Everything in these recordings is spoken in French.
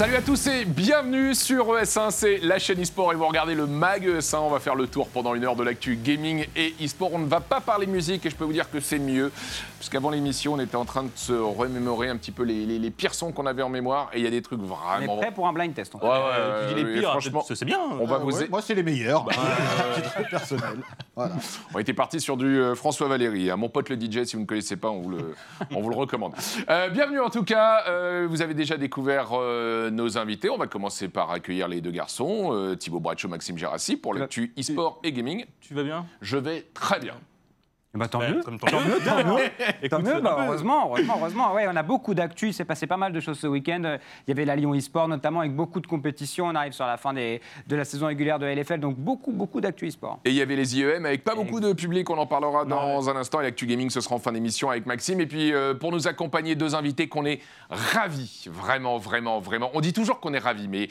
Salut à tous et bienvenue sur ES1, c'est la chaîne eSport et vous regardez le MAG ES1. On va faire le tour pendant une heure de l'actu gaming et eSport. On ne va pas parler musique et je peux vous dire que c'est mieux. Puisqu'avant l'émission, on était en train de se remémorer un petit peu les, les- les pires sons qu'on avait en mémoire et il y a des trucs On vraiment. est prêt pour un blind test. on Ouais, ouais, tu dis les pires, franchement, c'est- c'est bien. on va Ah vous. ouais, moi, c'est les meilleurs. Titre personnel. Voilà. On était parti sur du euh, François Valéry. hein. Mon pote le DJ, si vous ne connaissez pas, on vous le, on vous le recommande. Euh, bienvenue en tout cas. Euh, vous avez déjà découvert euh, nos invités. On va commencer par accueillir les deux garçons, euh, Thibaut Braccio, Maxime Gérassi, pour l'actu e-sport et gaming. Tu vas bien? Je vais très bien. Bah, tant mieux. Comme tant mieux. Tant mieux, Écoute, tant mieux, un bah, peu- heureusement, heureusement, heureusement. Ouais, on a beaucoup d'actu, il s'est passé pas mal de choses ce week-end. Il y avait la Lyon e-sport notamment avec beaucoup de compétitions. On arrive sur la fin des- de la saison régulière de LFL, donc beaucoup, beaucoup d'actu e-sport. Et il y avait les IEM avec pas beaucoup de public, on en parlera dans un instant. Et l'actu gaming, ce sera en fin d'émission avec Maxime. Et puis euh, pour nous accompagner, deux invités qu'on est ravis, vraiment, vraiment, vraiment. On dit toujours qu'on est ravis, mais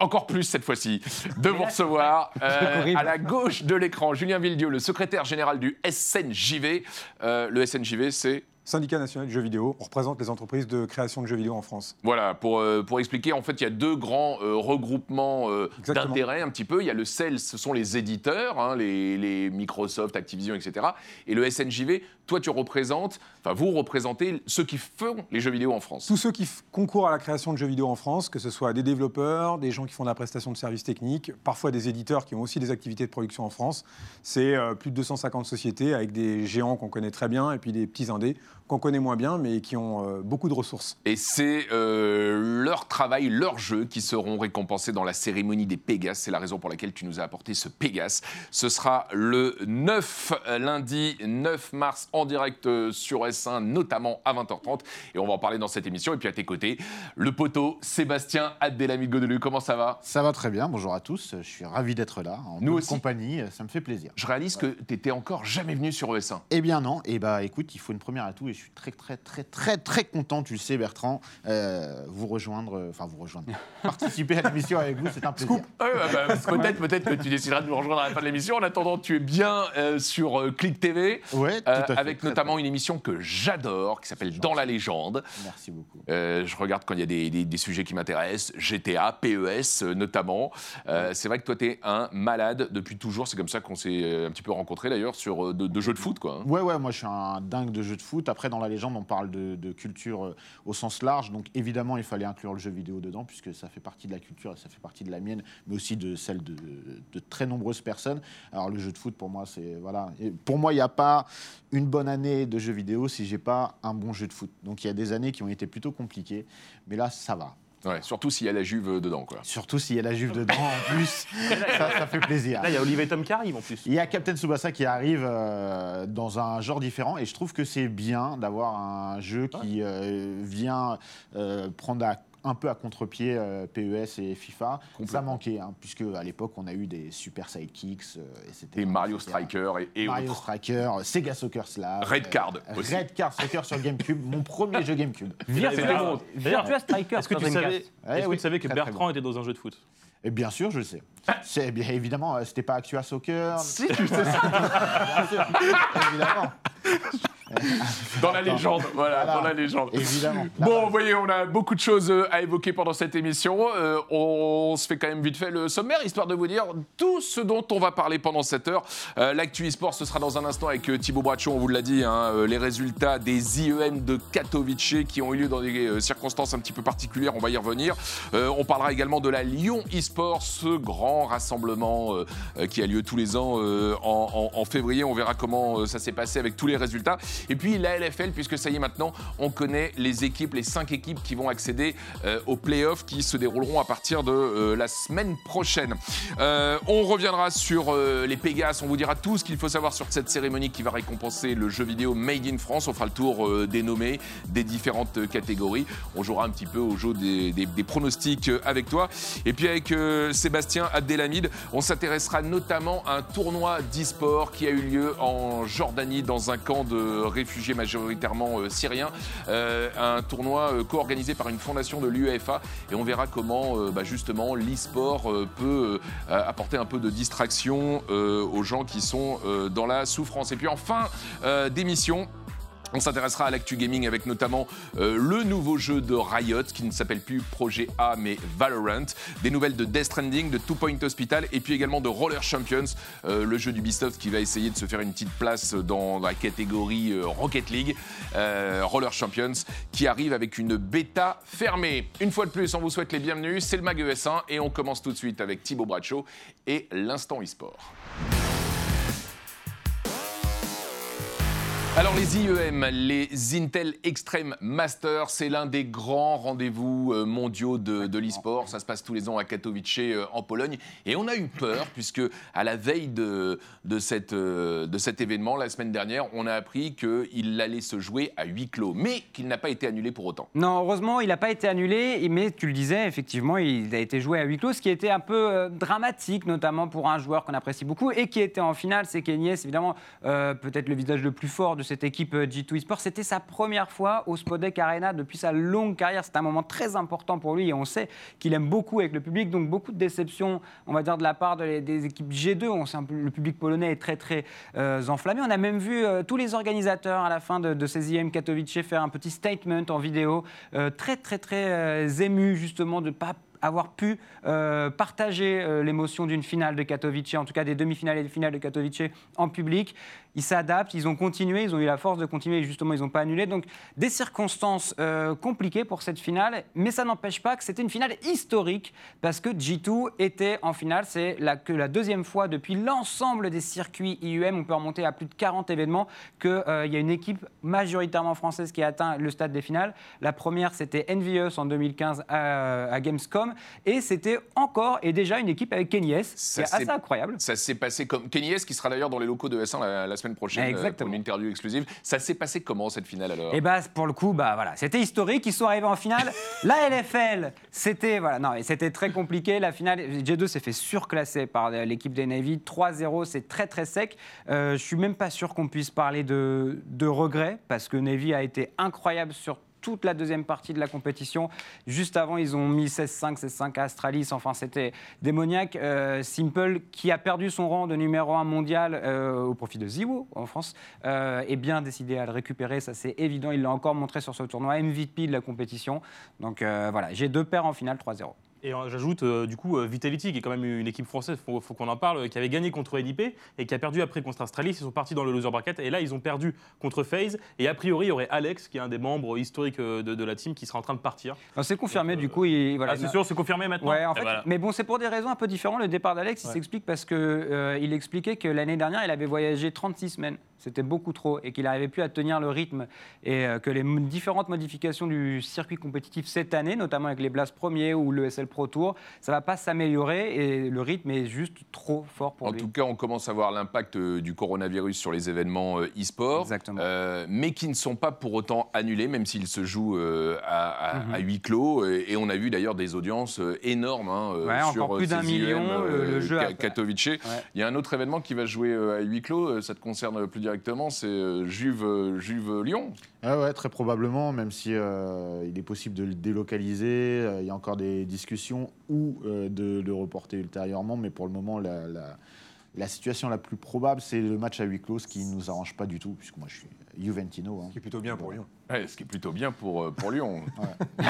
encore plus cette fois-ci, de vous recevoir euh, à la gauche de l'écran. Julien Villedieu, le secrétaire général du SNJV. Euh, le SNJV, c'est Syndicat national de jeux vidéo, on représente les entreprises de création de jeux vidéo en France. Voilà, pour, euh, pour expliquer, en fait, il y a deux grands euh, regroupements euh, d'intérêts un petit peu. Il y a le CEL, ce sont les éditeurs, hein, les, les Microsoft, Activision, etc. Et le SNJV, toi, tu représentes, vous représentez ceux qui font les jeux vidéo en France. Tous ceux qui concourent à la création de jeux vidéo en France, que ce soit des développeurs, des gens qui font de la prestation de services techniques, parfois des éditeurs qui ont aussi des activités de production en France, c'est euh, plus de 250 sociétés avec des géants qu'on connaît très bien et puis des petits indés qu'on connaît moins bien mais qui ont euh, beaucoup de ressources. Et c'est euh, leur travail, leurs jeux qui seront récompensés dans la cérémonie des Pégases. C'est la raison pour laquelle tu nous as apporté ce Pégase. Ce sera le 9, euh, lundi 9 mars, en direct sur S1, notamment à 20h30. Et on va en parler dans cette émission. Et puis à tes côtés, le poteau Sébastien Adélami Godelu. Comment ça va? Ça va très bien. Bonjour à tous. Je suis ravi d'être là. En Nous aussi. compagnie. Ça me fait plaisir. Je réalise que tu n'étais encore jamais venu sur E ES1. Eh bien non. Et bah écoute, il faut une première atout et je suis très très très très très content. Tu le sais, Bertrand, euh, vous rejoindre, euh, enfin vous rejoindre, participer à l'émission avec vous, c'est un plaisir. Bah, peut-être, peut-être que tu décideras de nous rejoindre à la fin de l'émission. En attendant, tu es bien euh, sur euh, Click TV. Ouais, tout euh, à fait. avec Très, notamment très- une émission que j'adore, qui s'appelle Dans la légende. Merci beaucoup. Euh, je regarde quand il y a des, des- des sujets qui m'intéressent, GTA, PES euh, notamment. Euh, c'est vrai que toi, tu es un malade depuis toujours. C'est comme ça qu'on s'est euh, un petit peu rencontrés d'ailleurs sur euh, de, de jeux de foot. Quoi, hein. Ouais, ouais, moi je suis un dingue de jeux de foot. Après, dans la légende, on parle de, culture euh, au sens large. Donc évidemment, il fallait inclure le jeu vidéo dedans, puisque ça fait partie de la culture et ça fait partie de la mienne, mais aussi de celle de, très nombreuses personnes. Alors le jeu de foot, pour moi, c'est. Voilà. Pour moi, il n'y a pas une bonne année de jeux vidéo si j'ai pas un bon jeu de foot. Donc il y a des années qui ont été plutôt compliquées, mais là, ça va. Ouais, surtout s'il y a la Juve dedans. Quoi. Surtout s'il y a la Juve dedans en plus, ça, ça fait plaisir. Là, il y a Olivier Tom qui arrive en plus. Il y a Captain Tsubasa qui arrive euh, dans un genre différent et je trouve que c'est bien d'avoir un jeu qui euh, vient euh, prendre à- un peu à contre-pied euh, PES et FIFA. Ça manquait, hein, puisque à l'époque on a eu des super sidekicks euh, et c'était Et Mario Striker et, et Mario autres. Striker, Sega Soccer Slash, Red Card aussi. Red Card Soccer sur GameCube, mon premier jeu GameCube. Virtua, Striker est-ce que sur tu savais, Ouais, est-ce que tu savais que très, très Bertrand bon. était dans un jeu de foot? Et bien sûr, je le sais. C'est bien évidemment, euh, c'était pas Actua Soccer. Si, tu sais ça. Bien sûr, évidemment. Dans la légende. Voilà, Voilà. dans la légende. Évidemment. Bon, vous voyez, on a beaucoup de choses euh, à évoquer pendant cette émission. Euh, on se fait quand même vite fait le sommaire, histoire de vous dire tout ce dont on va parler pendant cette heure. Euh, L'actu e-sport, ce sera dans un instant avec Thibaut Braccio, on vous l'a dit, hein, les résultats des IEM de Katowice qui ont eu lieu dans des circonstances un petit peu particulières, on va y revenir. Euh, on parlera également de la Lyon e-sport, ce grand rassemblement qui a lieu tous les ans en, en- en février. On verra comment ça s'est passé avec tous les résultats. Et puis la LFL, puisque ça y est maintenant, on connaît les équipes, les cinq équipes qui vont accéder euh, aux playoffs qui se dérouleront à partir de euh, la semaine prochaine. Euh, on reviendra sur les Pégases, on vous dira tout ce qu'il faut savoir sur cette cérémonie qui va récompenser le jeu vidéo Made in France. On fera le tour des nommés, des différentes catégories. On jouera un petit peu au jeu des, des- pronostics avec toi. Et puis avec Sébastien Abdelhamid, on s'intéressera notamment à un tournoi d'e-sport qui a eu lieu en Jordanie dans un camp de réfugiés majoritairement euh, syriens. Euh, un tournoi euh, co-organisé par une fondation de l'UEFA et on verra comment bah, justement l'e-sport peut apporter un peu de distraction aux gens qui sont dans la souffrance. Et puis en fin d'émission, On s'intéressera à l'actu gaming avec notamment euh, le nouveau jeu de Riot qui ne s'appelle plus Projet A mais Valorant, des nouvelles de Death Stranding, de Two Point Hospital et puis également de Roller Champions, euh, le jeu d'Ubisoft qui va essayer de se faire une petite place dans la catégorie euh, Rocket League. Roller Champions qui arrive avec une bêta fermée. Une fois de plus, on vous souhaite les bienvenus, c'est le Mag ES1 et on commence tout de suite avec Thibaut Bracho et l'instant e-sport. Alors les IEM, les Intel Extreme Masters, c'est l'un des grands rendez-vous euh, mondiaux de, l'e-sport. Ça se passe tous les ans à Katowice euh, en Pologne. Et on a eu peur puisque à la veille de, de, cette, euh, de cet événement, la semaine dernière, on a appris qu'il allait se jouer à huis clos, mais qu'il n'a pas été annulé pour autant. Non, heureusement, il n'a pas été annulé, mais tu le disais, effectivement, il a été joué à huis clos, ce qui était un peu dramatique, notamment pour un joueur qu'on apprécie beaucoup et qui était en finale, c'est Kenyes, évidemment, peut-être le visage le plus fort de cette équipe euh, G2 Esports. C'était sa première fois au Spodek Arena depuis sa longue carrière. C'est un moment très important pour lui et on sait qu'il aime beaucoup avec le public, donc beaucoup de déceptions, on va dire, de la part des équipes G2. On le public polonais est très, très euh, enflammé. On a même vu euh, tous les organisateurs à la fin de, de ces IM Katowice faire un petit statement en vidéo, très, très, très ému justement de ne pas avoir pu partager l'émotion d'une finale de Katowice, en tout cas des demi-finales et des finales de Katowice en public. Ils s'adaptent, ils ont continué, ils ont eu la force de continuer, et justement ils n'ont pas annulé. Donc des circonstances euh, compliquées pour cette finale, mais ça n'empêche pas que c'était une finale historique parce que G2 était en finale. C'est la, que la deuxième fois depuis l'ensemble des circuits IUM, on peut remonter à plus de 40 événements, qu'il y a une équipe majoritairement française qui a atteint le stade des finales. La première, c'était Envious en 2015 à, à Gamescom, et c'était encore et déjà une équipe avec Kenny S. Ça C'est assez incroyable. Ça s'est passé comme Kenny S qui sera d'ailleurs dans les locaux de S1 la, la semaine prochaine euh, Exactement. pour une interview exclusive. Ça s'est passé comment cette finale alors Et bah pour le coup, bah voilà, c'était historique. Ils sont arrivés en finale. La LFL, c'était voilà, non, et c'était très compliqué. La finale, G2 s'est fait surclasser par l'équipe des Navy. 3-0, c'est très très sec. Euh, je suis même pas sûr qu'on puisse parler de, de regret parce que Navy a été incroyable sur toute la deuxième partie de la compétition. Juste avant, ils ont mis 16-5, 16-5 à Astralis. Enfin, c'était démoniaque. Euh, Simple, qui a perdu son rang de numéro 1 mondial euh, au profit de Ziwo en France, euh, est bien décidé à le récupérer. Ça, c'est évident. Il l'a encore montré sur ce tournoi. MVP de la compétition. Donc voilà, j'ai deux paires en finale 3-0. Et euh, j'ajoute euh, du coup euh, Vitality, qui est quand même une équipe française, faut, faut qu'on en parle, qui avait gagné contre NIP et qui a perdu après contre Astralis. Ils sont partis dans le loser bracket et là ils ont perdu contre FaZe. Et a priori, il y aurait Alex, qui est un des membres historiques de, de la team, qui sera en train de partir. C'est confirmé, Donc, du coup. Il, voilà, ah, il c'est a- sûr, c'est confirmé maintenant Ouais, en Et fait, voilà. mais bon, c'est pour des raisons un peu différentes. Le départ d'Alex, il s'explique parce que euh, il expliquait que l'année dernière, il avait voyagé 36 semaines. C'était beaucoup trop et qu'il n'arrivait plus à tenir le rythme et euh, que les différentes modifications du circuit compétitif cette année, notamment avec les Blast premiers ou le SL Pro Tour, ça va pas s'améliorer et le rythme est juste trop fort pour En lui. tout cas, on commence à voir l'impact euh, du coronavirus sur les événements euh, e-sport, euh, mais qui ne sont pas pour autant annulés, même s'ils se jouent euh, à, à- Mhm. à huis clos. Et, et on a vu d'ailleurs des audiences euh, énormes hein, euh, Ouais, sur encore plus euh, d'un million, le- le jeu Katowice. Il y a un autre événement qui va jouer euh, à huis clos, euh, ça te concerne plus directement, c'est euh, Juve, euh, Juve Lyon. Ah ouais, très probablement, même si euh, il est possible de le délocaliser. euh, il y a encore des discussions ou euh, de le reporter ultérieurement, mais pour le moment, la, situation la plus probable, c'est le match à huis clos, qui ne nous arrange pas du tout, puisque moi je suis Juventino. hein. qui est plutôt bien pour Lyon. Ouais, ce qui est plutôt bien pour, euh, pour Lyon. Oui,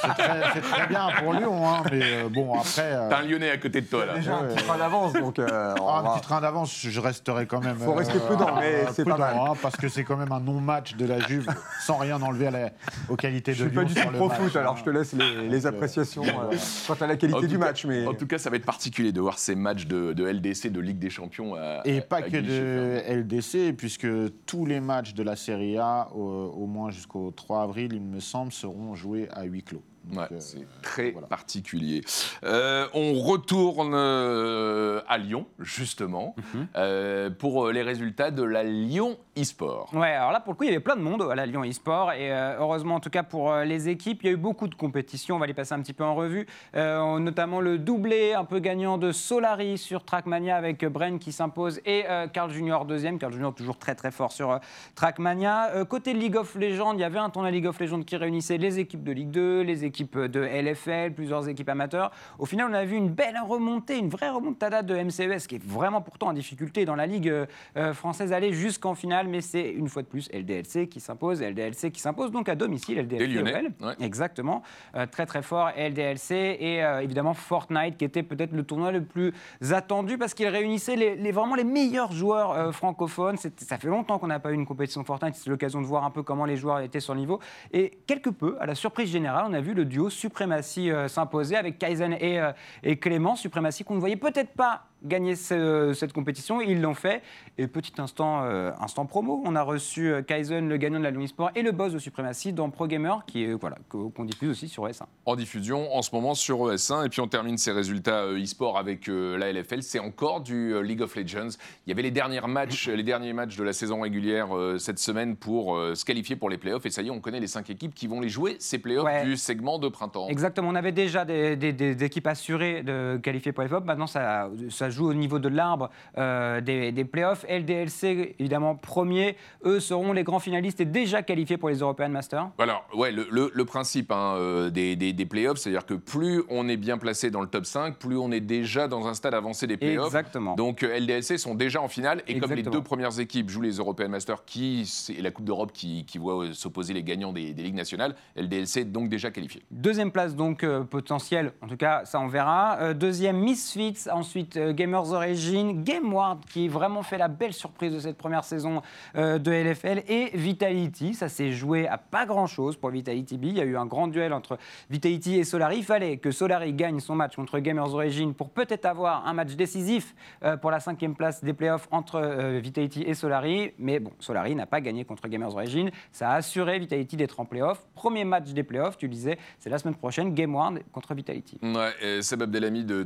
c'est très, c'est très bien pour Lyon, hein, mais euh, bon, après. euh, T'as un Lyonnais à côté de toi là. Déjà un Ouais. petit train d'avance, donc euh, Ah, un va- petit train d'avance, je resterai quand même. Faut rester prudent, mais c'est pas mal. hein, parce que c'est quand même un non-match de la Juve, sans rien enlever à la- aux qualités de je suis Lyon. pas du tout sur le pro match, foot, alors hein. je te laisse les, appréciations euh, quant à la qualité du cas- match. Mais En tout cas, ça va être particulier de voir ces matchs de, de LDC, de Ligue des Champions. À, Et à- pas à que de LDC, puisque tous les matchs de la Serie A, au, au moins jusqu'au 3 avril, il me semble, seront joués à huis clos. Euh, c'est très voilà. particulier. Euh, on retourne euh, à Lyon, justement, Mhm. euh, pour les résultats de la Lyon e-sport. Ouais, alors là, pour le coup, il y avait plein de monde à la Lyon e-sport. Et euh, heureusement, en tout cas, pour les équipes, il y a eu beaucoup de compétitions. On va les passer un petit peu en revue. Euh, notamment le doublé un peu gagnant de Solari sur Trackmania avec Bren qui s'impose et euh, Carl Junior deuxième. Carl Junior toujours très très fort sur euh, Trackmania. Euh, côté League of Legends, il y avait un tournoi League of Legends qui réunissait les équipes de Ligue 2, les équipes équipes de LFL, plusieurs équipes amateurs. Au final, on a vu une belle remontée, une vraie remontada de MCES qui est vraiment pourtant en difficulté dans la Ligue euh, française, aller jusqu'en finale, mais c'est une fois de plus LDLC qui s'impose, LDLC qui s'impose donc à domicile, LDLC. Lyonnais, ouais. Exactement, Euh, très très fort LDLC et euh, évidemment Fortnite qui était peut-être le tournoi le plus attendu parce qu'il réunissait les, les- vraiment les meilleurs joueurs euh, francophones. Ça fait longtemps qu'on n'a pas eu une compétition Fortnite, c'est l'occasion de voir un peu comment les joueurs étaient sur le niveau. Et quelque peu, à la surprise générale, on a vu le duo Supremacy euh, s'imposer avec Kaizen et, euh, et Clément. Supremacy qu'on ne voyait peut-être pas gagner ce- cette compétition, ils l'ont fait. Et petit instant, euh, instant promo, on a reçu euh, Kaizen, le gagnant de la Lyon Sport, et le boss de Supremacy dans Pro Gamer, qui est voilà qu'on diffuse aussi sur S1. en diffusion en ce moment sur ES1. Et puis on termine ces résultats euh, e-sport avec euh, la LFL. C'est encore du euh, League of Legends. Il y avait les derniers matchs, les derniers matchs de la saison régulière cette semaine pour se qualifier pour les playoffs. Et ça y est, on connaît les cinq équipes qui vont les jouer, ces playoffs Ouais. du segment de printemps. Exactement, on avait déjà des, des- des équipes assurées de qualifier pour les FOP. Maintenant, ça, ça joue au niveau de l'arbre euh, des, des playoffs. LDLC, évidemment, premier. Eux seront les grands finalistes et déjà qualifiés pour les European Masters. Alors, ouais, le, le- le principe hein, euh, des, des, des playoffs, c'est-à-dire que plus on est bien placé dans le top 5, plus on est déjà dans un stade avancé des playoffs. Exactement. Donc euh, LDLC sont déjà en finale et comme les deux premières équipes jouent les European Masters, qui c'est la Coupe d'Europe qui, qui voit s'opposer les gagnants des, des ligues nationales, LDLC est donc déjà qualifié. Deuxième place donc euh, potentielle, en tout cas ça on verra. Deuxième Misfits, ensuite Gamers Origin, GameWard qui vraiment fait la belle surprise de cette première saison euh, de LFL et Vitality. Ça s'est joué à pas grand chose pour Vitality B. Il y a eu un grand duel entre Vitality et Solari. Il fallait que Solari gagne son match contre Gamers Origin pour peut-être avoir un match décisif euh, pour la cinquième place des playoffs entre euh, Vitality et Solari. Mais bon, Solari n'a pas gagné contre Gamers Origin. Ça a assuré Vitality d'être en playoffs. Premier match des playoffs, tu disais, c'est la semaine prochaine, Game One contre Vitality. Ouais, et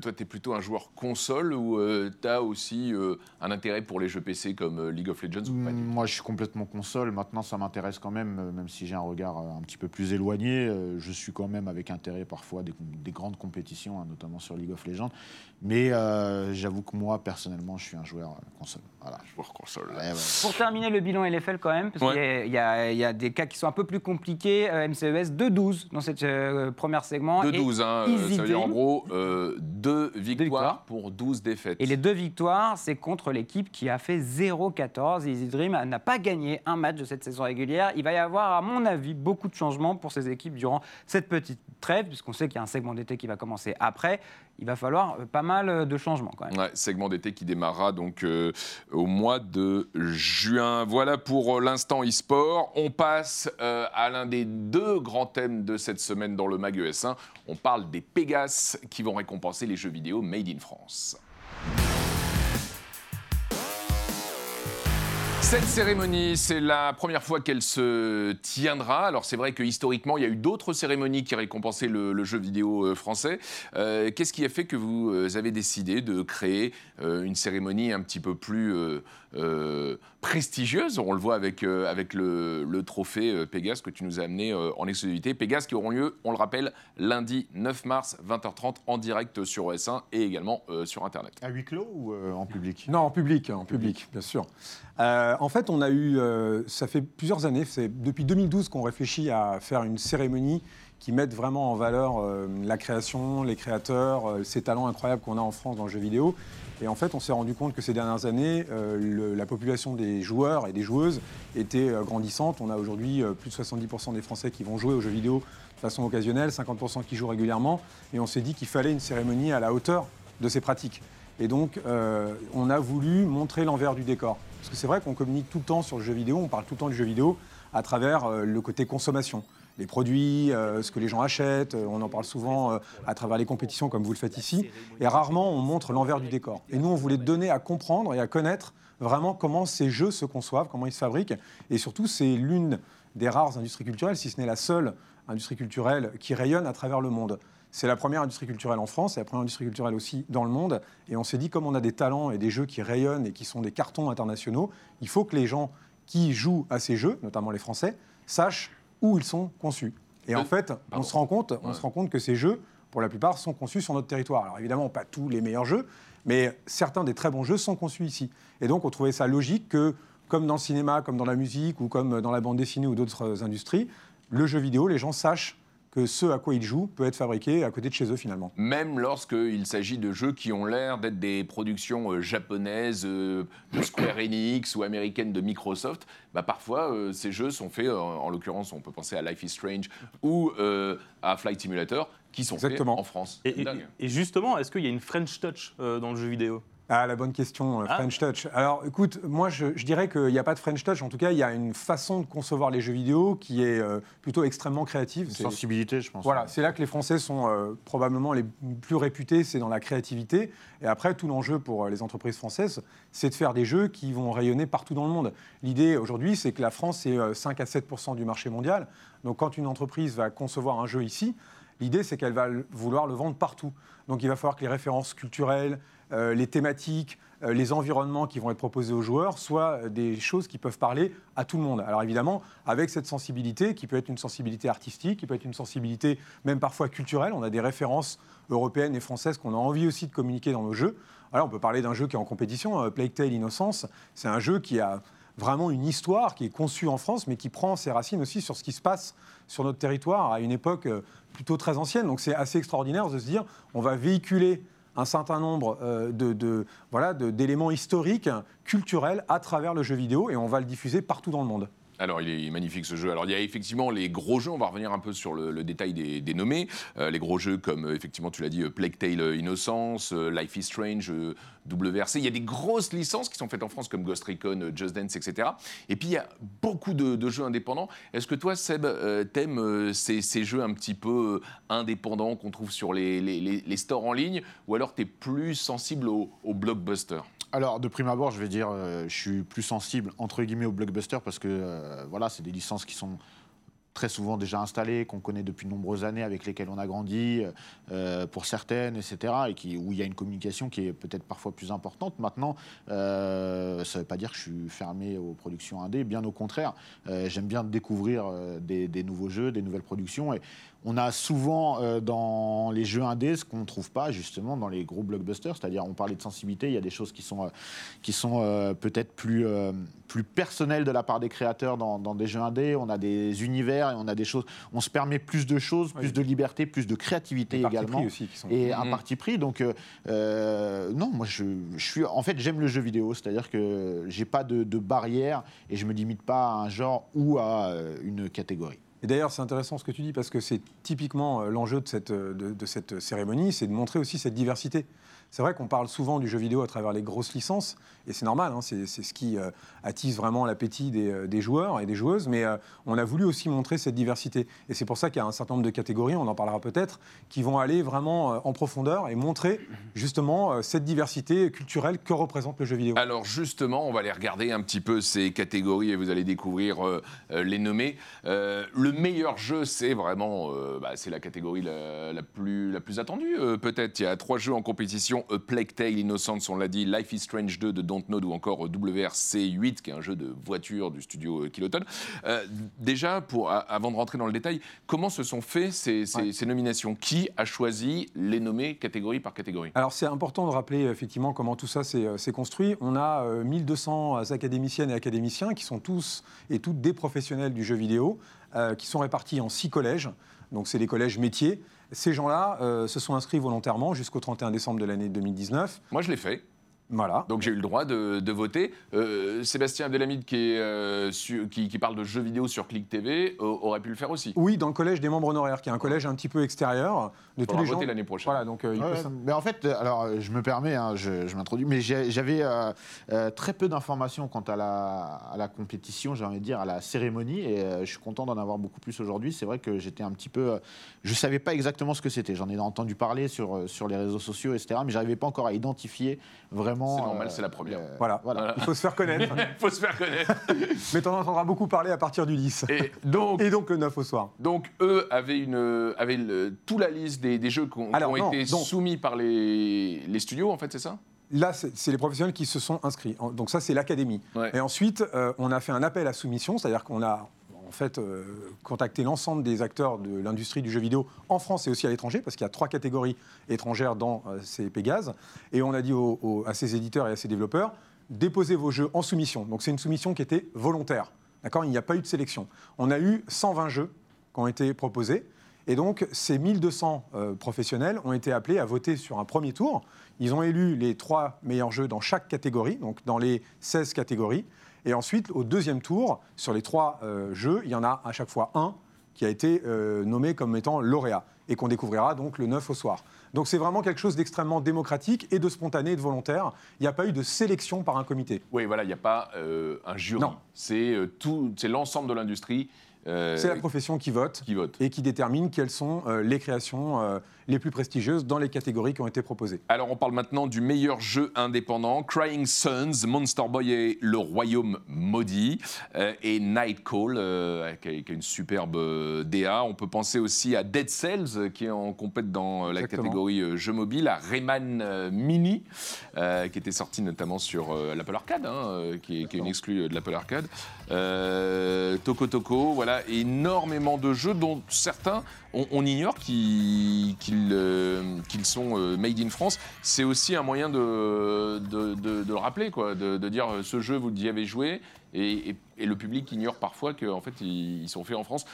toi, tu es plutôt un joueur console ou tu as aussi euh, un intérêt pour les jeux PC comme euh, League of Legends ou pas Moi, je suis complètement console. Maintenant, ça m'intéresse quand même, euh, même si j'ai un regard euh, un petit peu plus éloigné. euh, Je suis quand même avec intérêt parfois des, des grandes compétitions, hein, notamment sur League of Legends. Mais euh, j'avoue que moi, personnellement, je suis un joueur euh, console. Voilà. Joueur console. Ouais, ouais. Pour terminer le bilan LFL quand même, parce Ouais. qu'il y a- y, y des cas qui sont un peu plus compliqués. Euh, MCES 2-12 dans cette euh, première segment. De Et 12, hein, euh, ça veut dire en gros euh, deux victoires victoires. pour 12 défaites. Et les deux victoires, c'est contre l'équipe qui a fait 0-14. Easy Dream n'a pas gagné un match de cette saison régulière. Il va y avoir, à mon avis, beaucoup de changements pour ces équipes durant cette petite trêve, puisqu'on sait qu'il y a un segment d'été qui va commencer après. Il va falloir euh, pas euh, de changements segment d'été qui démarrera donc euh, au mois de juin. Voilà pour euh, l'instant e-sport. On passe à l'un des deux grands thèmes de cette semaine dans le Mag ES1. On parle des Pégas qui vont récompenser les jeux vidéo made in France. Cette cérémonie, c'est la première fois qu'elle se tiendra. Alors c'est vrai que historiquement, il y a eu d'autres cérémonies qui récompensaient le, le jeu vidéo euh, français. Euh, Qu'est-ce qui a fait que vous euh, avez décidé de créer euh, une cérémonie un petit peu plus euh, euh, prestigieuse? On le voit avec, euh, avec le, le trophée Pégase que tu nous as amené euh, en exclusivité. Pégase qui auront lieu, on le rappelle, lundi 9 mars, 20h30 en direct sur OS1 et également euh, sur Internet. À huis clos ou euh, en public? Non, en public, en public, bien sûr. Euh, en fait, on a eu, euh, ça fait plusieurs années, c'est depuis 2012 qu'on réfléchit à faire une cérémonie qui mette vraiment en valeur euh, la création, les créateurs, ces talents incroyables qu'on a en France dans le jeu vidéo. Et en fait, on s'est rendu compte que ces dernières années, la population des joueurs et des joueuses était grandissante. On a aujourd'hui plus de 70% des Français qui vont jouer aux jeux vidéo de façon occasionnelle, 50% qui jouent régulièrement. Et on s'est dit qu'il fallait une cérémonie à la hauteur de ces pratiques. Et donc, euh, on a voulu montrer l'envers du décor. Parce que c'est vrai qu'on communique tout le temps sur le jeu vidéo, on parle tout le temps du jeu vidéo à travers euh, le côté consommation. Les produits, euh, ce que les gens achètent, on en parle souvent à travers les compétitions comme vous le faites ici. Et rarement, on montre l'envers du décor. Et nous, on voulait donner à comprendre et à connaître vraiment comment ces jeux se conçoivent, comment ils se fabriquent. Et surtout, c'est l'une des rares industries culturelles, si ce n'est la seule industrie culturelle qui rayonne à travers le monde. C'est la première industrie culturelle en France, c'est la première industrie culturelle aussi dans le monde. Et on s'est dit, comme on a des talents et des jeux qui rayonnent et qui sont des cartons internationaux, il faut que les gens qui jouent à ces jeux, notamment les Français, sachent où ils sont conçus. Et Euh, en fait, on se, rend compte, on Ouais. se rend compte que ces jeux, pour la plupart, sont conçus sur notre territoire. Alors évidemment, pas tous les meilleurs jeux, mais certains des très bons jeux sont conçus ici. Et donc, on trouvait ça logique que, comme dans le cinéma, comme dans la musique ou comme dans la bande dessinée ou d'autres industries, le jeu vidéo, les gens sachent que ce à quoi ils jouent peut être fabriqué à côté de chez eux finalement. Même lorsqu'il s'agit de jeux qui ont l'air d'être des productions euh, japonaises euh, de Square Enix ou américaines de Microsoft, bah parfois euh, ces jeux sont faits, en, l'occurrence on peut penser à Life is Strange ou euh, à Flight Simulator, qui sont Exactement. faits en France. Et, justement, est-ce qu'il y a une French touch euh, dans le jeu vidéo? Ah, la bonne question, euh, Ah. French Touch. Alors, écoute, moi, je, je dirais qu'il n'y a pas de French Touch. En tout cas, il y a une façon de concevoir les jeux vidéo qui est euh, plutôt extrêmement créative. Une sensibilité, je pense. Voilà, c'est là que les Français sont euh, probablement les plus réputés, c'est dans la créativité. Et après, tout l'enjeu pour les entreprises françaises, c'est de faire des jeux qui vont rayonner partout dans le monde. L'idée aujourd'hui, c'est que la France, c'est euh, 5 à 7 du marché mondial. Donc, quand une entreprise va concevoir un jeu ici, l'idée, c'est qu'elle va vouloir le vendre partout. Donc, il va falloir que les références culturelles, les thématiques, euh, les environnements qui vont être proposés aux joueurs soient euh, des choses qui peuvent parler à tout le monde. Alors évidemment, avec cette sensibilité, qui peut être une sensibilité artistique, qui peut être une sensibilité même parfois culturelle, on a des références européennes et françaises qu'on a envie aussi de communiquer dans nos jeux. Alors on peut parler d'un jeu qui est en compétition, euh, Plague Tale Innocence, c'est un jeu qui a vraiment une histoire qui est conçue en France, mais qui prend ses racines aussi sur ce qui se passe sur notre territoire à une époque euh, plutôt très ancienne. Donc c'est assez extraordinaire de se dire, on va véhiculer un certain nombre euh, de, voilà, d'éléments historiques, culturels à travers le jeu vidéo et on va le diffuser partout dans le monde. Alors, il est magnifique ce jeu. Alors, il y a effectivement les gros jeux. On va revenir un peu sur le, détail des, nommés. Euh, les gros jeux comme, euh, effectivement, tu l'as dit, euh, Plague Tale Innocence, Life is Strange, WRC. Il y a des grosses licences qui sont faites en France comme Ghost Recon, Just Dance, etc. Et puis, il y a beaucoup de, jeux indépendants. Est-ce que toi, Seb, t'aimes ces, jeux un petit peu indépendants qu'on trouve sur les, stores en ligne? Ou alors, tu es plus sensible au, au blockbuster? Alors, de prime abord, je vais dire, euh, je suis plus sensible, entre guillemets, au blockbuster parce que, euh, voilà, c'est des licences qui sont très souvent déjà installées, qu'on connaît depuis de nombreuses années, avec lesquelles on a grandi, euh, pour certaines, etc., et où il y a une communication qui est peut-être parfois plus importante. Maintenant, ça ne veut pas dire que je suis fermé aux productions indé, bien au contraire. J'aime bien découvrir des, nouveaux jeux, des nouvelles productions, on a souvent euh, dans les jeux indés ce qu'on ne trouve pas justement dans les gros blockbusters, c'est-à-dire on parlait de sensibilité, il y a des choses qui sont, euh, qui sont euh, peut-être plus, plus personnelles de la part des créateurs dans, dans des jeux indés, on a des univers et on a des choses, on se permet plus de choses, plus Oui. de liberté, plus de créativité également. aussi qui sont. Et un Mhm. parti pris, donc non, moi je, je suis, en fait j'aime le jeu vidéo, c'est-à-dire que j'ai pas de, de barrière et je me limite pas à un genre ou à une catégorie. Et d'ailleurs, c'est intéressant ce que tu dis parce que c'est typiquement euh, l'enjeu de cette, euh, de, de cette cérémonie, c'est de montrer aussi cette diversité. C'est vrai qu'on parle souvent du jeu vidéo à travers les grosses licences, et c'est normal, hein, c'est ce qui euh, attise vraiment l'appétit des, euh, des joueurs et des joueuses, mais euh, on a voulu aussi montrer cette diversité. Et c'est pour ça qu'il y a un certain nombre de catégories, on en parlera peut-être, qui vont aller vraiment en profondeur et montrer justement cette diversité culturelle que représente le jeu vidéo. Alors justement, on va aller regarder un petit peu ces catégories et vous allez découvrir les. Euh, le meilleur jeu, c'est vraiment, bah, c'est la catégorie la, plus, la plus attendue peut-être. Il y a trois jeux en compétition A Plague Tale Innocence, on l'a dit, Life is Strange 2 de Dontnod ou encore euh, WRC 8 qui est un jeu de voiture du studio euh, Kiloton. Euh, déjà, pour, avant de rentrer dans le détail, comment se sont faits ces, ces- Ouais. ces nominations? Qui a choisi les nommer catégorie par catégorie? Alors c'est important de rappeler effectivement comment tout ça s'est euh, s'est construit. On a euh, 1200 académiciennes et académiciens qui sont tous et toutes des professionnels du jeu vidéo, euh, qui sont répartis en six collèges. Donc c'est les collèges métiers. Ces gens-là euh, se sont inscrits volontairement jusqu'au 31 décembre de l'année 2019. Moi, je l'ai fait. Voilà. Donc j'ai eu le droit de, de voter. Euh, Sébastien Abdelhamid, qui, est, euh, su- qui, qui parle de jeux vidéo sur Click TV, euh, aurait pu le faire aussi. Oui, dans le collège des membres honoraires, qui est un collège un petit peu extérieur de Il tous les gens. voter l'année prochaine. Voilà, donc euh, il Ouais, peut ouais, s'in- mais en fait, alors je me permets, hein, je, je m'introduis, mais j'ai- j'avais euh, euh, très peu d'informations quant à la, à la compétition, j'ai envie de dire, à la cérémonie, et euh, je suis content d'en avoir beaucoup plus aujourd'hui. C'est vrai que j'étais un petit peu, euh, je savais pas exactement ce que c'était. J'en ai entendu parler sur sur les réseaux sociaux, etc. Mais j'arrivais pas encore à identifier vraiment. C'est normal, euh, c'est la première. euh, Voilà. Voilà. il faut se faire connaître. Il faut se faire connaître. mais tu en entendras beaucoup parler à partir du 10. Et donc, Et donc le 9 au soir. donc eux avaient, une, avaient le- toute la liste des, des jeux qui ont, qui Alors, ont non, été donc- soumis par les, les studios, en fait, c'est ça? Là, c'est les professionnels qui se sont inscrits. Donc ça, c'est l'académie. Ouais. Et ensuite, euh, on a fait un appel à soumission, c'est-à-dire qu'on a en fait euh, contacté l'ensemble des acteurs de l'industrie du jeu vidéo en France et aussi à l'étranger, parce qu'il y a trois catégories étrangères dans euh, ces Pégase. Et on a dit à ces éditeurs et à ces développeurs, déposez vos jeux en soumission. Donc c'est une soumission qui était volontaire. D'accord? Il n'y a pas eu de sélection. On a eu 120 jeux qui ont été proposés. Et donc, ces 1200 euh, professionnels ont été appelés à voter sur un premier tour. Ils ont élu les trois meilleurs jeux dans chaque catégorie, donc dans les 16 catégories. Et ensuite, au deuxième tour, sur les trois euh, jeux, il y en a à chaque fois un qui a été euh, nommé comme étant lauréat et qu'on découvrira donc le 9 au soir. Donc c'est vraiment quelque chose d'extrêmement démocratique et de spontané et de volontaire. Il n'y a pas eu de sélection par un comité. Oui, voilà, il n'y a pas euh, un jury. Non. C'est euh, tout, c'est l'ensemble de l'industrie euh, C'est la profession qui vote qui vote. et qui détermine quelles sont les créations les plus prestigieuses dans les catégories qui ont été proposées. Alors, on parle maintenant du meilleur jeu indépendant Crying Sons, Monster Boy et Le Royaume Maudit, euh, et Night Call, euh, qui, a, une superbe euh, DA. On peut penser aussi à Dead Cells, qui est en compète dans la Exactement. catégorie jeu mobile, à Rayman Mini, euh, qui était sorti notamment sur l'Apple Arcade, hein, qui, est, qui est une exclue de l'Apple Arcade. Toco Toco, voilà, énormément de jeux dont certains, on, on ignore qu'ils qu'ils, euh, qu'ils sont euh, made in France. C'est aussi un moyen de, le rappeler, quoi, de, dire euh, ce jeu, vous y avez joué, et, le public ignore parfois qu'en fait, ils sont faits en France.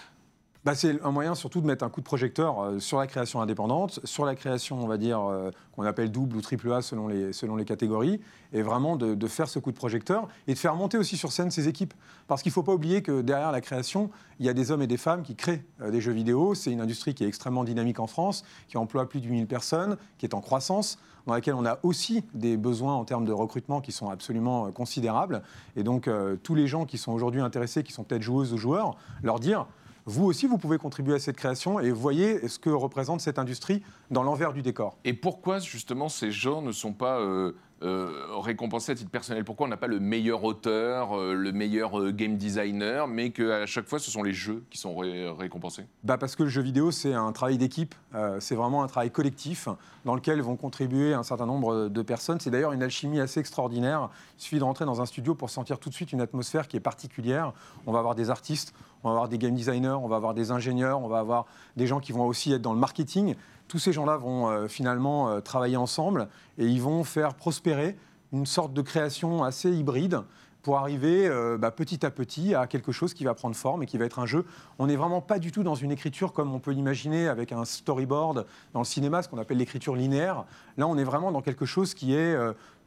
Bah, c'est un moyen surtout de mettre un coup de projecteur euh, sur la création indépendante, sur la création, on va dire, euh, qu'on appelle double ou triple A selon les, catégories, et vraiment de, faire ce coup de projecteur et de faire monter aussi sur scène ces équipes. Parce qu'il ne faut pas oublier que derrière la création, il y a des hommes et des femmes qui créent euh, des jeux vidéo. C'est une industrie qui est extrêmement dynamique en France, qui emploie plus de 8000 personnes, qui est en croissance, dans laquelle on a aussi des besoins en termes de recrutement qui sont absolument considérables. Et donc, tous les gens qui sont aujourd'hui intéressés, qui sont peut-être joueuses ou joueurs, leur dire vous aussi, vous pouvez contribuer à cette création et voyez ce que représente cette industrie dans l'envers du décor. Et pourquoi justement ces gens ne sont pas euh, euh, récompensés à titre personnel Pourquoi on n'a pas le meilleur auteur, euh, le meilleur euh, game designer, mais qu'à chaque fois ce sont les jeux qui sont ré- récompensés? Bah Parce que le jeu vidéo, c'est un travail d'équipe, c'est vraiment un travail collectif dans lequel vont contribuer un certain nombre de personnes. C'est d'ailleurs une alchimie assez extraordinaire. Il suffit de rentrer dans un studio pour sentir tout de suite une atmosphère qui est particulière. On va avoir des artistes, on va avoir des game designers, on va avoir des ingénieurs, on va avoir des gens qui vont aussi être dans le marketing. Tous ces gens-là vont euh, finalement euh, travailler ensemble et ils vont faire prospérer une sorte de création assez hybride pour arriver euh, bah, petit à petit à quelque chose qui va prendre forme et qui va être un jeu. On n'est vraiment pas du tout dans une écriture comme on peut l'imaginer avec un storyboard dans le cinéma, ce qu'on appelle l'écriture linéaire. Là, on est vraiment dans quelque chose qui est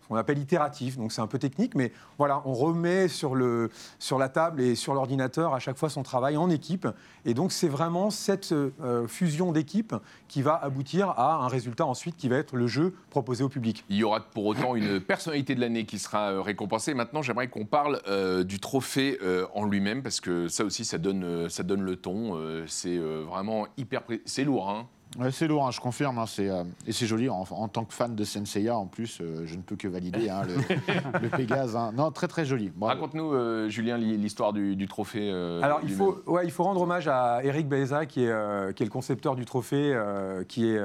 qu'on appelle itératif, donc c'est un peu technique, mais voilà, on remet sur, le, sur la table et sur l'ordinateur à chaque fois son travail en équipe. Et donc c'est vraiment cette euh, fusion d'équipes qui va aboutir à un résultat ensuite qui va être le jeu proposé au public. Il y aura pour autant une personnalité de l'année qui sera euh, récompensée. Maintenant, j'aimerais qu'on parle euh, du trophée en lui-même, parce que ça aussi, ça donne, ça donne le ton. C'est vraiment hyper... C'est lourd, hein Ouais, c'est lourd, hein, je confirme. hein, c'est, euh, et c'est joli. En, en tant que fan de Senseiya, en plus, euh, je ne peux que valider hein, le, le Pégase. hein. Non, très très joli. Bravo. Raconte-nous, euh, Julien, li- l'histoire du, du trophée. euh, Alors, il faut, ouais, il faut rendre hommage à Eric Baeza, qui est, euh, qui est le concepteur du trophée, euh, qui est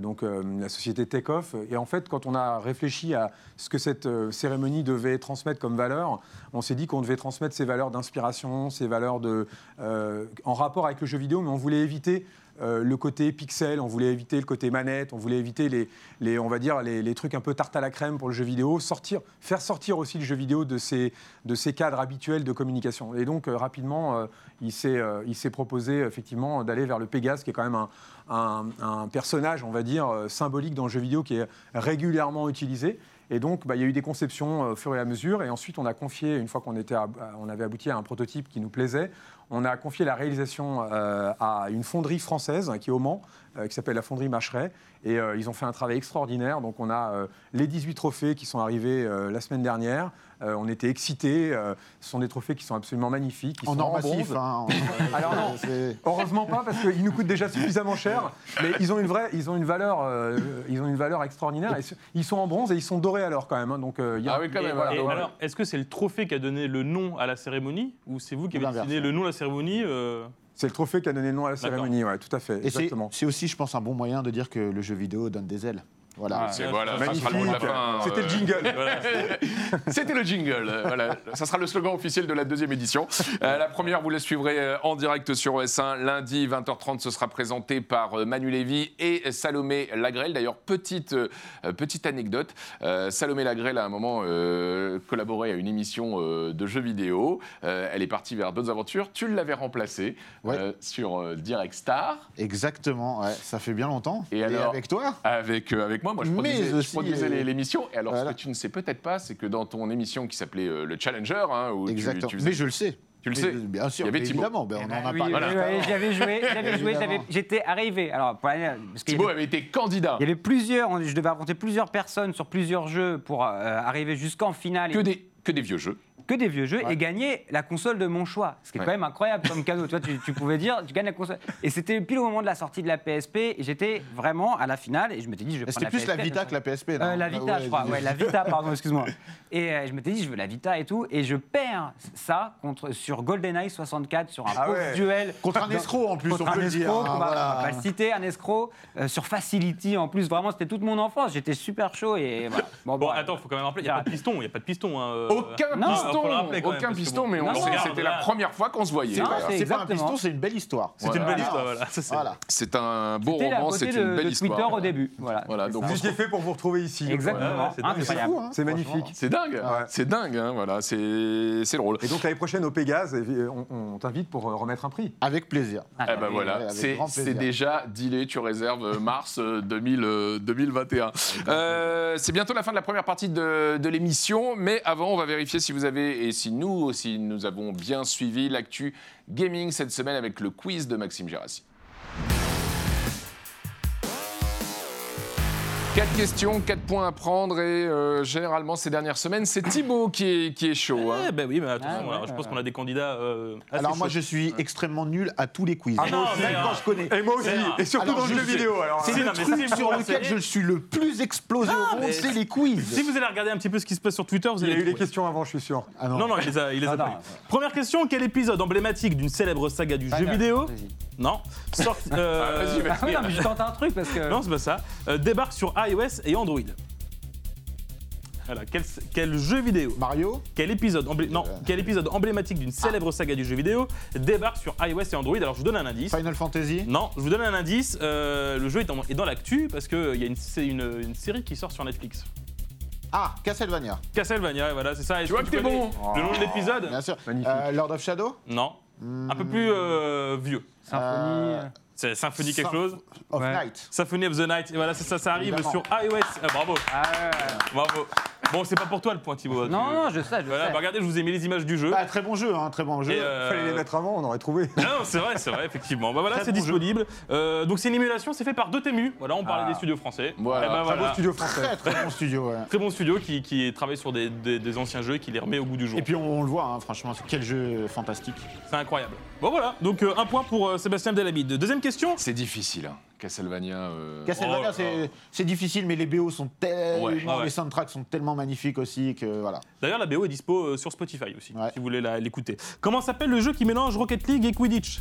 donc euh, la société Takeoff. Et en fait, quand on a réfléchi à ce que cette euh, cérémonie devait transmettre comme valeur, on s'est dit qu'on devait transmettre ces valeurs d'inspiration, ces valeurs de, euh, en rapport avec le jeu vidéo, mais on voulait éviter euh, le côté pixel, on voulait éviter le côté manette, on voulait éviter les, les on va dire les, trucs un peu tarte à la crème pour le jeu vidéo, sortir, faire sortir aussi le jeu vidéo de ses, de cadres habituels de communication. Et donc euh, rapidement, euh, il s'est il s'est proposé effectivement d'aller vers le Pégase, qui est quand même un, un- personnage, on va dire, symbolique dans le jeu vidéo qui est régulièrement utilisé. Et donc, bah, il y a eu des conceptions au fur et à mesure. Et ensuite, on a confié, une fois qu'on était on avait abouti à un prototype qui nous plaisait, on a confié la réalisation euh, à une fonderie française qui est au Mans, qui s'appelle la fonderie Macheret. Et euh, ils ont fait un travail extraordinaire. Donc, on a euh, les 18 trophées qui sont arrivés euh, la semaine dernière. Euh, on était excités. Euh, ce sont des trophées qui sont absolument magnifiques. Qui En sont or bronze. massif. hein, en- Alors non. Heureusement pas parce qu'ils nous coûtent déjà suffisamment cher, mais ils ont une vraie, ils ont une valeur, euh, ils ont une valeur extraordinaire. Et ils sont en bronze et ils sont dorés alors quand même. hein. donc euh, il y a Ah oui, quand Et, même. voilà, et alors, alors, est-ce que c'est le trophée qui a donné le nom à la cérémonie ou c'est vous qui avez ouais. le nom de la cérémonie euh, c'est le trophée qui a donné le nom à la cérémonie, ouais, tout à fait, Et c'est, exactement. c'est aussi, je pense, un bon moyen de dire que le jeu vidéo donne des ailes. Voilà. Ah, C'est voilà, ça sera le mot de la Magnifique. fin. C'était euh, le jingle. C'était le jingle. euh, Voilà, ça sera le slogan officiel de la deuxième édition. Euh, la première, vous la suivrez euh, en direct sur OS1 lundi 20h30. Ce sera présenté par euh, Manu Lévy et Salomé Lagrelle. D'ailleurs, petite euh, petite anecdote. euh, Salomé Lagrelle a à un moment euh, collaboré à une émission euh, de jeux vidéo. Euh, elle est partie vers d'autres aventures. Tu l'avais remplacée Ouais. euh, sur euh, Direct Star. Exactement, ouais, ça fait bien longtemps. Et alors avec toi? Avec, euh, avec moi, moi je Mais produisais, je produisais euh, les- l'émission. Et alors, voilà. ce que tu ne sais peut-être pas, c'est que dans ton émission qui s'appelait euh, le Challenger, hein, où tu- Exactement. tu, faisais- Mais je le sais. tu le Mais sais. Bien sûr, Il y avait Thibaut. évidemment. ben, Eh on ben en a oui, parlé. oui, juste oui, avant. j'avais joué, j'avais joué, j'avais- j'étais arrivé. Alors, parce Thibaut avait- avait été candidat. il y avait plusieurs, je devais affronter plusieurs personnes sur plusieurs jeux pour euh, arriver jusqu'en finale. Que et- des, que des vieux jeux. Que des vieux jeux Ouais. et gagner la console de mon choix. Ce qui est Ouais. quand même incroyable comme cadeau. Toi, tu, tu pouvais dire, tu gagnes la console. Et c'était pile au moment de la sortie de la PSP. Et j'étais vraiment à la finale. Et je m'étais dit, je vais C'était prendre plus la PSP, Vita que la PSP. non Euh, la Vita, Ouais, je crois. dis- Ouais, la Vita, pardon, excuse-moi. Et euh, je m'étais dit, je veux la Vita et tout. Et je perds ça contre, sur GoldenEye 64, sur un Ah duel. Contre un escroc en plus, Contre on un peut le dire. escroc, hein, on va- voilà. on va le citer, un escroc, euh, sur Facility en plus. Vraiment, c'était toute mon enfance. J'étais super chaud et voilà. Bon, bah, attends, faut quand même rappeler, il n'y a pas de piston, il n'y a pas de piston. hein, euh, Aucun non, piston, faut le rappeler quand même, aucun parce que piston, bon. mais on Non, regarde, c'était là. la première fois qu'on se voyait. C'est- Voilà. c'est C'est pas un exactement. piston, c'est une belle histoire. C'est une belle histoire, voilà. Ça, c'est- Voilà. C'est un beau C'était la roman, beauté c'est de, une belle de histoire. Twitter au début. Voilà. Voilà, donc Vous étiez fait pour vous retrouver ici. Exactement. Ouais, ouais, c'est dingue, C'est Incroyable. fou, hein, C'est magnifique. c'est dingue, Ouais. c'est dingue, hein, voilà, c'est c'est drôle. Et donc l'année prochaine au Pégase, euh, on, on t'invite pour euh, remettre un prix. Avec plaisir. Ah, Eh ben voilà, avec c'est grand c'est plaisir. déjà dealé, tu réserves euh, mars euh, 2000, euh, 2021. Euh, c'est bientôt la fin de la première partie de, de l'émission, mais avant, on va vérifier si vous avez, et si nous aussi, nous avons bien suivi l'actu gaming cette semaine avec le quiz de Maxime Gérassi. Quatre questions, quatre points à prendre et euh, généralement ces dernières semaines, c'est Thibaut qui est, qui est chaud. hein. Eh ben oui, mais attention, Ah ouais, alors, je pense qu'on a des candidats. euh, assez Alors moi, chauds. je suis extrêmement nul à tous les quiz. Ah, moi non, mais, Même quand euh, je connais. Et moi aussi, C'est- et surtout Alors, dans le je jeu sais. vidéo. Alors, C'est Si, le non, mais truc si vous sur lequel renseignez- je suis le plus explosé au monde, mais- c'est les quiz. Si vous allez regarder un petit peu ce qui se passe sur Twitter, vous il y allez. a eu les trouver. questions avant, je suis sûr. Ah Non, non, il les a, il les a Ah, pas non. eu. Première question quel épisode emblématique d'une célèbre saga du jeu vidéo vas-y. Non. Sorti- euh, Ah, vas-y, vas-y. Ah oui, non, mais je tente un truc parce que. Non, c'est pas ça. Euh, débarque sur iOS et Android. Voilà, quel, quel jeu vidéo Mario quel épisode, non, quel épisode emblématique d'une célèbre saga du jeu vidéo débarque sur iOS et Android Alors je vous donne un indice. Final Fantasy Non, je vous donne un indice. euh, le jeu est, en- est dans l'actu parce qu'il y a une, c'est une, une série qui sort sur Netflix. Ah, Castlevania, Castlevania, voilà, c'est ça. Est-ce vois que que t'es bon. Le nom de l'épisode? Bien sûr. Magnifique. Euh, Lord of Shadow? Non. Un peu plus euh, vieux. Symphonie. C'est Symphony quelque chose of Ouais. Night. Symphony of the Night. Et voilà, ça, ça, ça arrive Évidemment. sur iOS. Ah, bravo, Ah, bravo. Bon, c'est pas pour toi le point, Thibaut. Non, Tu- non, je sais, je Voilà, sais. bah, regardez, je vous ai mis les images du jeu. Ah, très bon jeu, hein, très bon jeu. Euh, Fallait les mettre avant, on aurait trouvé. Non, c'est vrai, c'est vrai, effectivement. Bah voilà, c'est bon disponible. Euh, donc c'est une émulation, c'est fait par Dotemu. Voilà, on parlait Ah. des studios français. Voilà. Eh ben, Très beau voilà. studio français. Très très bon studio. ouais. Très bon studio qui, qui travaille sur des, des- des anciens jeux et qui les remet au goût du jour. Et puis on, on le voit, hein, franchement, quel jeu fantastique. C'est incroyable. Bon voilà, donc euh, un point pour euh, Sébastien Delabide. Deuxième question. C'est difficile, hein. Castlevania. euh, Castlevania, Oh là c'est- difficile, mais les BO sont tellement, Ouais, ah ouais. les soundtracks sont tellement magnifiques aussi que voilà. D'ailleurs, la BO est dispo euh, sur Spotify aussi, Ouais. si vous voulez la- l'écouter. Comment s'appelle le jeu qui mélange Rocket League et Quidditch?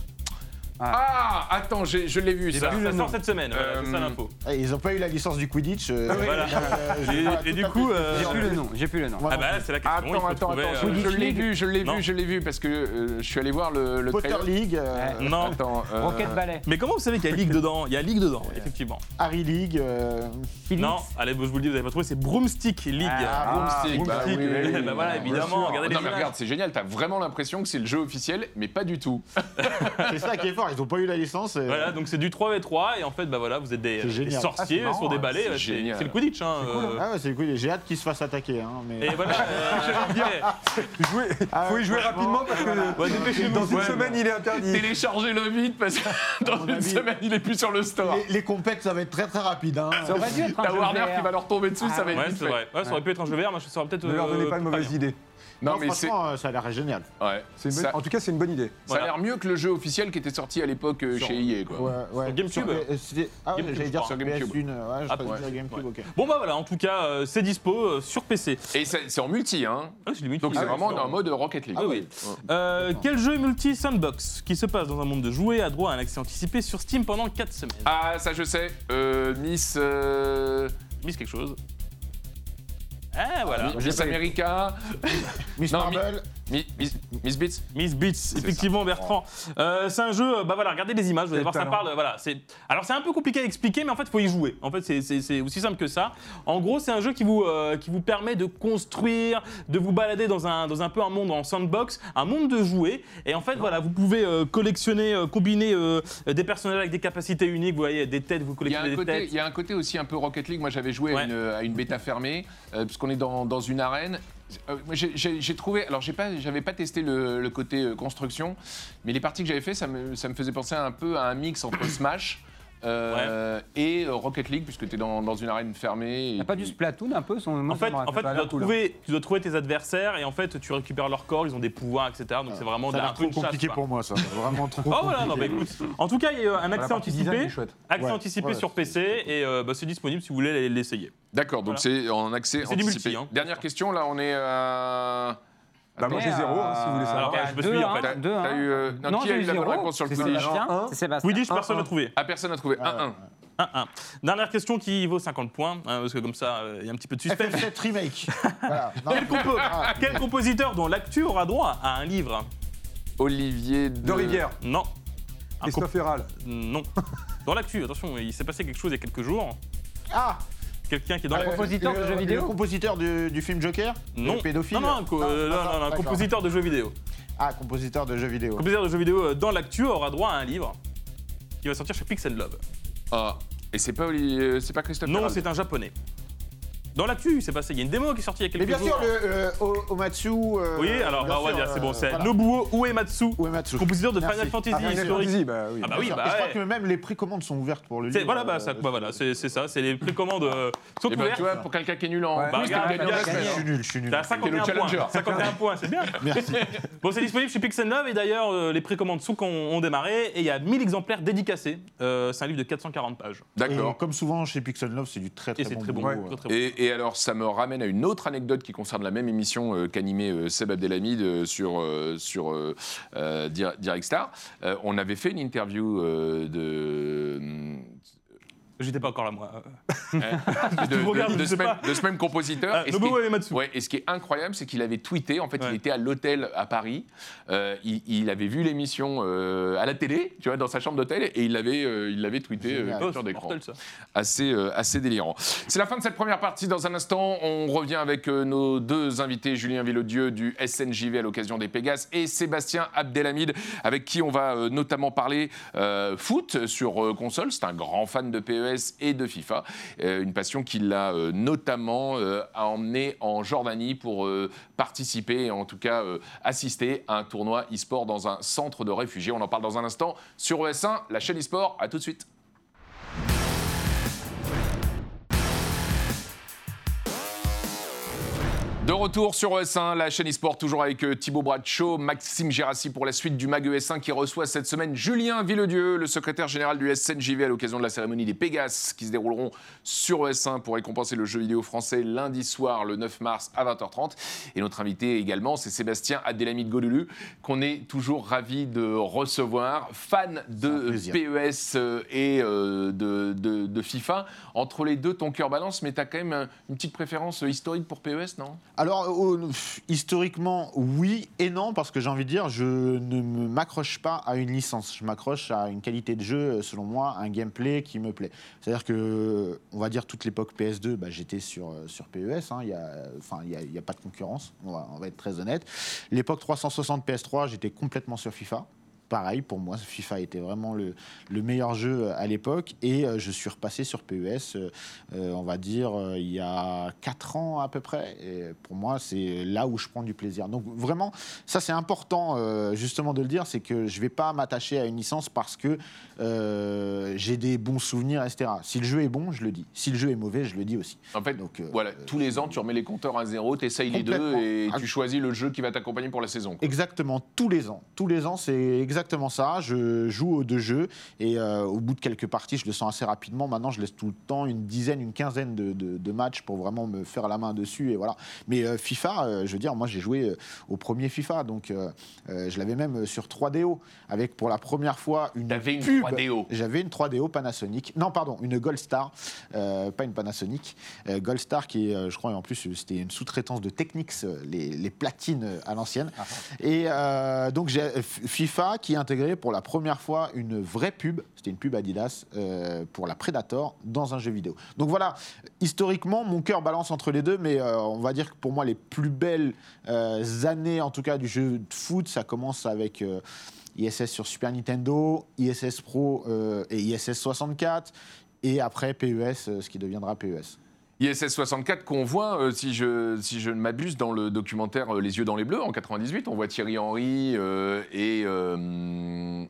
Ah, attends, j'ai- je l'ai vu ça. bah, ça sort cette semaine, voilà, c'est ça Euh, l'info. Et ils n'ont pas eu la licence du Quidditch. euh, Voilà. euh, pas Et, et tout du à coup, fait- euh, J'ai plus le nom, j'ai plus le nom. Ah non bah c'est la question. il Attends, faut attends, trouver, attends, euh, je, l'ai vu, je l'ai Non. vu, je l'ai vu parce que euh, je suis allé voir le, le Potter trailer. League, euh, Ouais. Non. Attends, euh, Rocket Ballet. Mais comment vous savez qu'il y a League dedans? Il y a League dedans, effectivement. Harry League. euh, Philips. Non, allez, je vous le dis, vous n'avez pas trouvé, c'est Broomstick League. Ah, Broomstick, bah Broomstick, oui, oui, oui. bah voilà, évidemment, sûr. regardez Non les mais images. regarde, c'est génial, t'as vraiment l'impression que c'est le jeu officiel, mais pas du tout. c'est ça qui est fort, ils n'ont pas eu la licence. et- Voilà, donc c'est du 3v3 et en fait, bah voilà, vous êtes des, sorciers Ah, marrant, sur des hein. balais. C'est C'est génial. c'est le Quidditch, hein. euh, Ah ouais, c'est cool. J'ai hâte qu'ils se fassent attaquer. Hein, mais... Et voilà. euh, Jouer- Ah faut y jouer franchement, rapidement parce que Ouais, dépêchez-vous. dans une Ouais. semaine, il est interdit. Téléchargez-le vite parce que dans une avis- semaine il est plus sur le store. les, les compètes, ça va être très très rapide. Hein. Ça aurait dû être un T'as jeu Warner qui va leur tomber dessus, ça va être Ouais, vite c'est fait. vrai. Ouais, ça aurait pu être un jeu vert, mais ça aurait peut-être. Ne leur donnez euh, pas de mauvaise idée. Non, Non, mais c'est franchement, euh, ça a l'air génial. ouais. C'est une bonne- ça, En tout cas, c'est une bonne idée. ça a l'air mieux que le jeu officiel qui était sorti à l'époque euh, Sur- chez EA quoi. Ouais, ouais. Sur GameCube. Sur- euh, c'était- Ah ouais, GameCube, j'allais je dire sur GameCube. PS1. Ouais, je Ah, crois ouais. dire GameCube, Ouais. ok. Bon bah voilà, en tout cas, euh, c'est dispo euh, sur PC. Et c'est c'est en multi hein. Ah, c'est limite. Donc c'est vraiment en mode Rocket League. Ah oui. Euh, quel jeu multi sandbox qui se passe dans un monde de jouets a droit à un accès anticipé sur Steam pendant 4 semaines? Ah ça je sais. Euh, Miss euh, Miss quelque chose. Ah, voilà. Miss America, Miss Non, Marvel, Mi- Miss, Miss Beats. Miss Beats, effectivement, Bertrand. Euh, c'est un jeu, bah voilà, regardez les images, vous allez voir, ça parle. Voilà, c'est. Alors c'est un peu compliqué à expliquer, mais en fait, il faut y jouer. En fait, c'est- aussi simple que ça. En gros, c'est un jeu qui vous, euh, qui vous permet de construire, de vous balader dans un, dans un peu un monde en sandbox, un monde de jouets. Et en fait, voilà, vous pouvez euh, collectionner, euh, combiner euh, des personnages avec des capacités uniques. Vous voyez, des têtes, vous collectionnez des côté, têtes. il y a un côté aussi un peu Rocket League. Moi, j'avais joué à, une, à une bêta fermée, euh, puisqu'on est dans, dans une arène. Euh, j'ai- trouvé. Alors, pas, j'avais pas testé le, côté euh, construction, mais les parties que j'avais fait, ça ça me faisait penser un peu à un mix entre Smash. Euh, et euh, Rocket League puisque tu es dans, dans une arène fermée. Il et n'y a pas du Splatoon un peu son, En fait, en tu, dois trouver, tu dois trouver tes adversaires et en fait, tu récupères leur corps, ils ont des pouvoirs, etc. Donc c'est vraiment ça un peu trop une chasse, compliqué quoi. pour moi, ça. Vraiment trop. Oh voilà, non, bah écoute. En tout cas, il y a un accès anticipé. Accès Ouais, anticipé ouais, sur PC et euh, bah, c'est disponible si vous voulez l'essayer. D'accord, donc Voilà. c'est en accès anticipé. multi, hein. Dernière question, là, on est à. Bah, moi, j'ai zéro, hein, si vous voulez euh, savoir. Alors, y a je me deux, suis, en fait. deux, T'as hein. eu, euh, non, qui a j'ai eu la bonne zéro. réponse sur le C'est Quidditch Sébastien. Un. C'est Sébastien. Quidditch, personne n'a trouvé. Ah, personne n'a trouvé. 1-1. 1-1. Dernière question qui vaut 50 points, hein, parce que comme ça, euh, il y a un petit peu de suspense. FF7 Remake. Voilà. Non, Quel, compo- Ah, quel compositeur dont l'actu aura droit à un livre? Olivier de, De Rivière, Non. Un Christophe Herral. comp- Non. Dans l'actu, attention, il s'est passé quelque chose il y a quelques jours. Ah Quelqu'un qui est dans euh, la compositeur de le- jeux vidéo Le compositeur du, du film Joker Non. Le pédophile Non, non, un co- euh, non, d'accord, non, non, un d'accord. compositeur de jeux vidéo. Ah, compositeur de jeux vidéo. compositeur de jeux vidéo euh, dans l'actu aura droit à un livre qui va sortir chez Pix Love. Ah, et c'est pas, euh, c'est pas Christophe Non, c'est un japonais. Dans l'actu, c'est passé. Il y a une démo qui est sortie il y a quelques Mais bien jours. sûr, le euh, O- Omatsu. euh, Oui, alors bien bah, on va sûr, dire, c'est bon, euh, c'est voilà. Nobuo Uematsu, Uematsu. compositeur de Merci. Final Fantasy Ah, Final historique. Fantasy, bah oui. Ah bah Bien oui, sûr. bah Et je crois ouais. que même les précommandes sont ouvertes pour le C'est- livre. Voilà, bah, euh, bah, voilà, c'est c'est ça, c'est les précommandes euh, sont Eh ben, ouvertes. tu vois, pour quelqu'un qui est nul en Ouais. Bah, quiz, regarde, regarde, semaine, Je suis nul, je suis nul. T'as T'es 51 le challenger. points. 51 points, c'est bien. Merci. Bon, c'est disponible chez Pixel Love et d'ailleurs, euh, les précommandes sont ont, ont démarré et il y a 1000 exemplaires dédicacés. Euh, c'est un livre de 440 pages. D'accord. Comme souvent chez Pixel Love, c'est du très très Et c'est bon très bon. boulot, très, euh. très bon. Et, et alors, ça me ramène à une autre anecdote qui concerne la même émission euh, qu'animait euh, Seb Abdelhamid euh, sur, sur Dir- Direct Star. On avait fait une interview de. J'étais pas encore là, moi. euh, de, me regardes, de- de je ce même, de ce même compositeur. Ah, Et ce qui Nobuo est- Uematsu. Ouais, et ce qui est incroyable, c'est qu'il avait tweeté. En fait, Ouais. il était à l'hôtel à Paris. euh, il, il avait vu l'émission euh, à la télé, tu vois, dans sa chambre d'hôtel, et il l'avait, euh, il l'avait tweeté euh, capture c'est d'écran. Assez, euh, assez délirant. C'est la fin de cette première partie. Dans un instant, on revient avec euh, nos deux invités, Julien Villodieu du SNJV à l'occasion des Pégases et Sébastien Abdelhamid, avec qui on va euh, notamment parler euh, foot sur euh, console. C'est un grand fan de PES et de FIFA. Euh, une passion qui l'a euh, notamment euh, emmené en Jordanie pour participer en tout cas assister à un tournoi e-sport dans un centre de réfugiés. On en parle dans un instant sur ES1, la chaîne e-sport. À tout de suite. De retour sur ES1, la chaîne eSport, toujours avec euh, Thibaut Bradshaw, Maxime Gérassi pour la suite du MAG ES1 qui reçoit cette semaine Julien Villedieu, le secrétaire général du SNJV à l'occasion de la cérémonie des Pégases qui se dérouleront sur ES1 pour récompenser le jeu vidéo français lundi soir le 9 mars à 20h30. Et notre invité également, c'est Sébastien Abdelhamid Golulu, qu'on est toujours ravi de recevoir, fan de. PES euh, et euh, de, de- de FIFA. Entre les deux, ton cœur balance, mais tu as quand même une petite préférence historique pour PES, non? Alors, au- pff, historiquement, oui et non, parce que j'ai envie de dire, je ne m'accroche pas à une licence. Je m'accroche à une qualité de jeu, selon moi, un gameplay qui me plaît. C'est-à-dire que, on va dire, toute l'époque PS2, bah, j'étais sur, euh, sur PES. hein, il n'y a, y a pas de concurrence, on va être très honnête. L'époque 360 PS3, j'étais complètement sur FIFA. Pareil, pour moi, FIFA était vraiment le, le meilleur jeu à l'époque. Et euh, je suis repassé sur PES, euh, euh, on va dire, euh, il y a 4 ans à peu près. Et pour moi, c'est là où je prends du plaisir. Donc vraiment, ça c'est important euh, justement de le dire, c'est que je ne vais pas m'attacher à une licence parce que euh, j'ai des bons souvenirs, etc. Si le jeu est bon, je le dis. Si le jeu est mauvais, je le dis aussi. En fait, Donc, euh, voilà, tous les ans, tu remets les compteurs à zéro, tu essayes les deux et Ah, tu choisis le jeu qui va t'accompagner pour la saison. quoi. Exactement, tous les ans. Tous les ans, c'est exactement exactement ça. Je joue aux deux jeux et euh, au bout de quelques parties, je le sens assez rapidement. Maintenant, je laisse tout le temps une dizaine, une quinzaine de, de- de matchs pour vraiment me faire la main dessus et voilà. Mais euh, FIFA, euh, je veux dire, moi j'ai joué au premier FIFA, donc je l'avais même sur 3DO avec pour la première fois une T'avais une pub. 3DO. J'avais une 3DO Panasonic. Non, pardon, une Gold Star, pas une Panasonic. Gold Star qui est, je crois, en plus, c'était une sous-traitance de Technics, les, les platines à l'ancienne. Et euh, donc, j'ai FIFA qui a intégré pour la première fois une vraie pub, c'était une pub Adidas, euh, pour la Predator dans un jeu vidéo. Donc voilà, historiquement, mon cœur balance entre les deux, mais euh, on va dire que pour moi, les plus belles euh, années, en tout cas, du jeu de foot, ça commence avec. ISS sur Super Nintendo, ISS Pro et ISS 64, et après PES, ce qui deviendra PES. ISS 64 qu'on voit, euh, si, je, si je ne m'abuse, dans le documentaire euh, Les yeux dans les bleus en 98. On voit Thierry Henry euh, et. euh,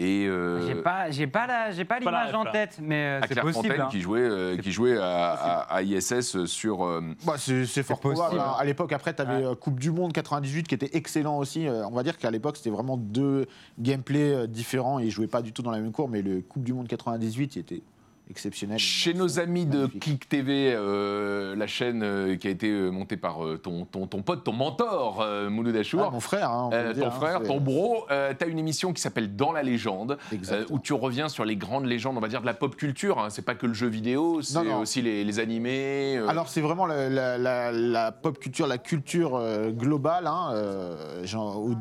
et euh, J'ai pas, j'ai pas la- j'ai pas l'image en tête, mais euh, c'est possible. Clairefontaine hein. qui jouait, euh, qui jouait à, à- à ISS sur. euh, Bah, c'est c'est fort possible. hein. À l'époque, après, tu avais Ouais. Coupe du Monde 98 qui était excellent aussi. On va dire qu'à l'époque, c'était vraiment deux gameplays différents et ils jouaient pas du tout dans la même cour, mais le Coupe du Monde 98, il était exceptionnel. Chez nos amis de. Click TV, euh, la chaîne euh, qui a été euh, montée par euh, ton, ton, ton pote, ton mentor, euh, Mouloud Achour. Ah, mon frère, hein, on peut Euh, le dire, ton hein, frère, ton bro, tu as une émission qui s'appelle Dans la légende, euh, où tu reviens sur les grandes légendes, on va dire, de la pop culture. hein. C'est pas que le jeu vidéo, c'est aussi les, les animés. euh. Alors c'est vraiment la, la- la- la pop culture, la culture euh, globale. hein, euh, au-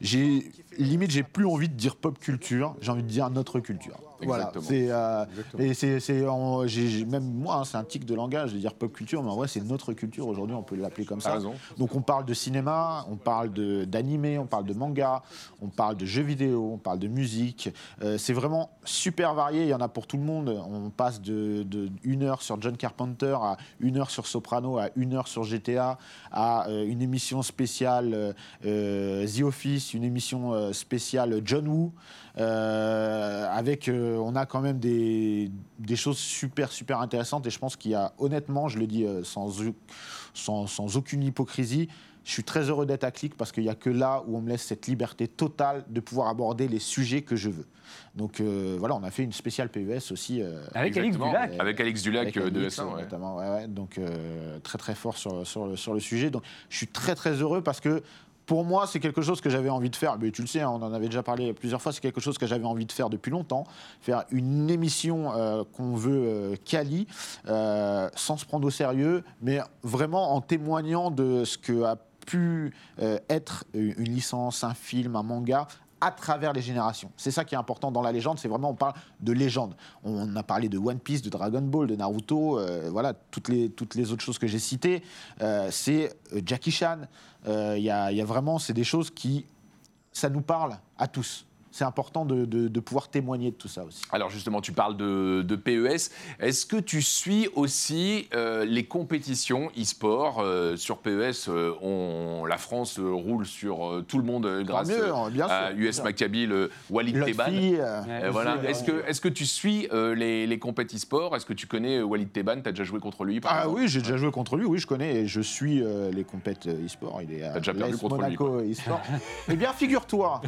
j'ai limite j'ai plus envie de dire pop culture, j'ai envie de dire notre culture. Voilà, Exactement. c'est euh, et c'est même moi hein, c'est un tic de langage de dire pop culture, mais en vrai c'est notre culture aujourd'hui, on peut l'appeler comme ça. raison. Donc on parle de cinéma, on parle d'animé, on parle de manga, on parle de jeux vidéo, on parle de musique. Euh, c'est vraiment super varié, il y en a pour tout le monde. On passe de, de une heure sur John Carpenter à une heure sur Soprano, à une heure sur GTA, à euh, une émission spéciale The Office, une émission euh, spéciale John Woo. Euh, avec, euh, on a quand même des, des choses super super intéressantes et je pense qu'il y a honnêtement, je le dis euh, sans, sans, sans aucune hypocrisie, je suis très heureux d'être à Click parce qu'il n'y a que là où on me laisse cette liberté totale de pouvoir aborder les sujets que je veux. Donc euh, voilà, on a fait une spéciale PES aussi. euh, Avec Exactement. Dulac. Avec Alex Dulac avec euh, de Alix, S1. ouais. notamment, ouais, ouais. donc euh, très très fort sur, sur, le, sur le sujet. Donc je suis très très heureux parce que pour moi c'est quelque chose que j'avais envie de faire. Mais tu le sais, hein, on en avait déjà parlé plusieurs fois. C'est quelque chose que j'avais envie de faire depuis longtemps. Faire une émission euh, qu'on veut euh, quali, euh, sans se prendre au sérieux, mais vraiment en témoignant de ce que a pu être une licence, un film, un manga à travers les générations. C'est ça qui est important dans la légende, c'est vraiment on parle de légende. On a parlé de One Piece, de Dragon Ball, de Naruto, euh, voilà, toutes les, toutes les autres choses que j'ai citées. Euh, c'est euh, Jackie Chan. Il y, y a vraiment, c'est des choses qui, ça nous parle à tous. C'est important de, de- de pouvoir témoigner de tout ça aussi. Alors justement, tu parles de, de PES. Est-ce que tu suis aussi euh, les compétitions e-sport euh, sur PES euh, on, La France roule sur tout le monde grâce mieux, bien sûr, à US. Maccabi, le Walid Teban. voilà. Est-ce que, est que tu suis les, les compétitions e-sport? Est-ce que tu connais Walid Teban? Tu as déjà joué contre lui par Ah oui, j'ai déjà joué contre lui, oui, je connais, et je suis les euh, e-sport. Il est à déjà perdu contre Monaco e-sport. eh bien, figure-toi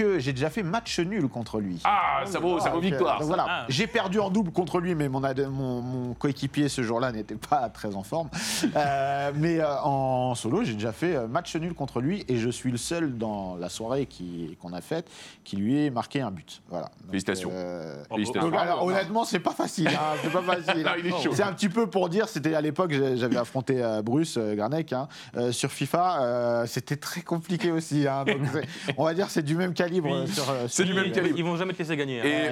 que j'ai déjà fait match nul contre lui. Ah, ça vaut, ça vaut victoire. donc voilà, Ah. j'ai perdu en double contre lui, mais mon, mon, mon coéquipier ce jour-là n'était pas très en forme. Euh, mais euh, en solo, j'ai déjà fait euh, match nul contre lui et je suis le seul dans la soirée qui- qu'on a faite qui lui ait marqué un but. Voilà. Donc, Félicitations. euh, Félicitations. donc, alors, honnêtement, c'est pas facile. hein, c'est pas facile. C'est un petit peu pour dire, c'était à l'époque, j'avais affronté Bruce Garnec hein, sur FIFA. c'était très compliqué aussi. hein, donc on va dire c'est du même calibre. Oui. euh, sur, euh, C'est du même calibre. Ils vont jamais te laisser gagner. Et,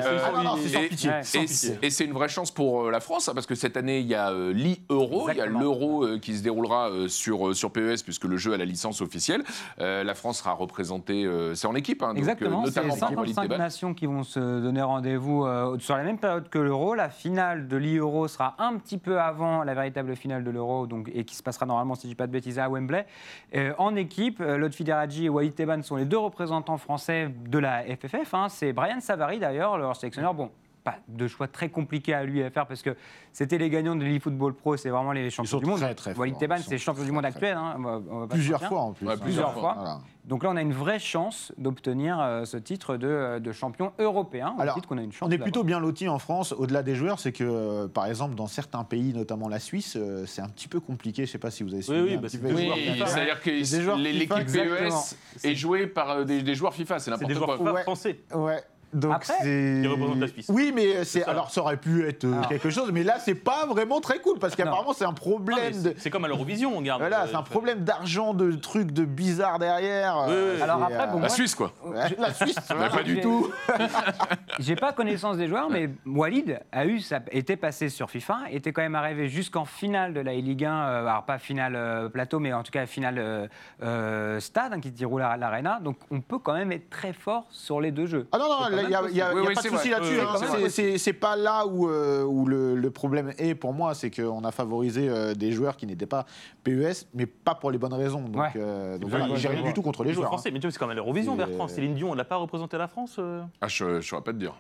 c'est une vraie chance pour euh, la France, hein, parce que cette année, il y a l'e-euro, il y a l'euro qui se déroulera sur, sur PES, puisque le jeu a la licence officielle. La France sera représentée, c'est en équipe, hein, donc, Exactement, c'est notamment par Walid 55 Teban. nations qui vont se donner rendez-vous euh, sur la même période que l'Euro. La finale de l'e-Euro sera un petit peu avant la véritable finale de l'Euro donc, et qui se passera normalement, si je ne dis pas de bêtises, à Wembley. Euh, en équipe, euh, Lotfi Deradji et Walid Teban sont les deux représentants français de la FFF. hein. C'est Brian Savary d'ailleurs, leur sélectionneur. Bon, pas de choix très compliqué à lui à faire parce que c'était les gagnants de l'eFootball Pro, c'est vraiment les champions sont du monde. très, très Walid. Teban, c'est champion du monde actuel. hein, on va- on va pas se Plusieurs fois en plus. Ouais, hein. plusieurs fois. Voilà. Donc là, on a une vraie chance d'obtenir euh, ce titre de, de champion européen. Alors, titre qu'on a une chance On est plutôt bien lotis en France, au-delà des joueurs, c'est que, euh, par exemple, dans certains pays, notamment la Suisse, euh, c'est un petit peu compliqué. Je ne sais pas si vous avez suivi oui, un bah, Oui, c'est-à-dire que l'équipe. PES est jouée par euh, des, des joueurs FIFA, c'est n'importe des joueurs quoi. Français. Ouais. Donc Après, c'est. Qui représentent la Suisse. Oui, mais c'est ça. alors ça aurait pu être euh, Alors. quelque chose, mais là c'est pas vraiment très cool parce qu'apparemment c'est un Non, problème de. c'est- C'est comme à l'Eurovision, on garde. Voilà, euh, c'est un problème d'argent, de trucs, de bizarre derrière. Oui, euh, oui. Alors c'est, après, bon, La Suisse, quoi. la Suisse, voilà. pas du tout. J'ai pas connaissance des joueurs, mais Walid a eu, sa- était passé sur FIFA, était quand même arrivé jusqu'en finale de la Ligue 1, euh, alors pas finale euh, plateau, mais en tout cas finale euh, euh, stade, hein, qui se déroule à l'Arena. Donc on peut quand même être très fort sur les deux jeux. Ah non, non, C'est il n'y a, même y a- possible. y a Oui, pas de c'est souci là-dessus. Oui, hein. oui, c'est pas là où, euh, où le, le problème est pour moi, c'est qu'on a favorisé euh, des joueurs qui n'étaient pas PES, mais pas pour les bonnes raisons. Donc, Ouais. euh, donc voilà, j'ai rien du tout contre les joueurs joueurs. hein. français, mais tu vois, c'est comme à l'Eurovision, Bertrand. Céline Dion, elle n'a pas représenté la France euh Ah, je ne saurais pas te dire.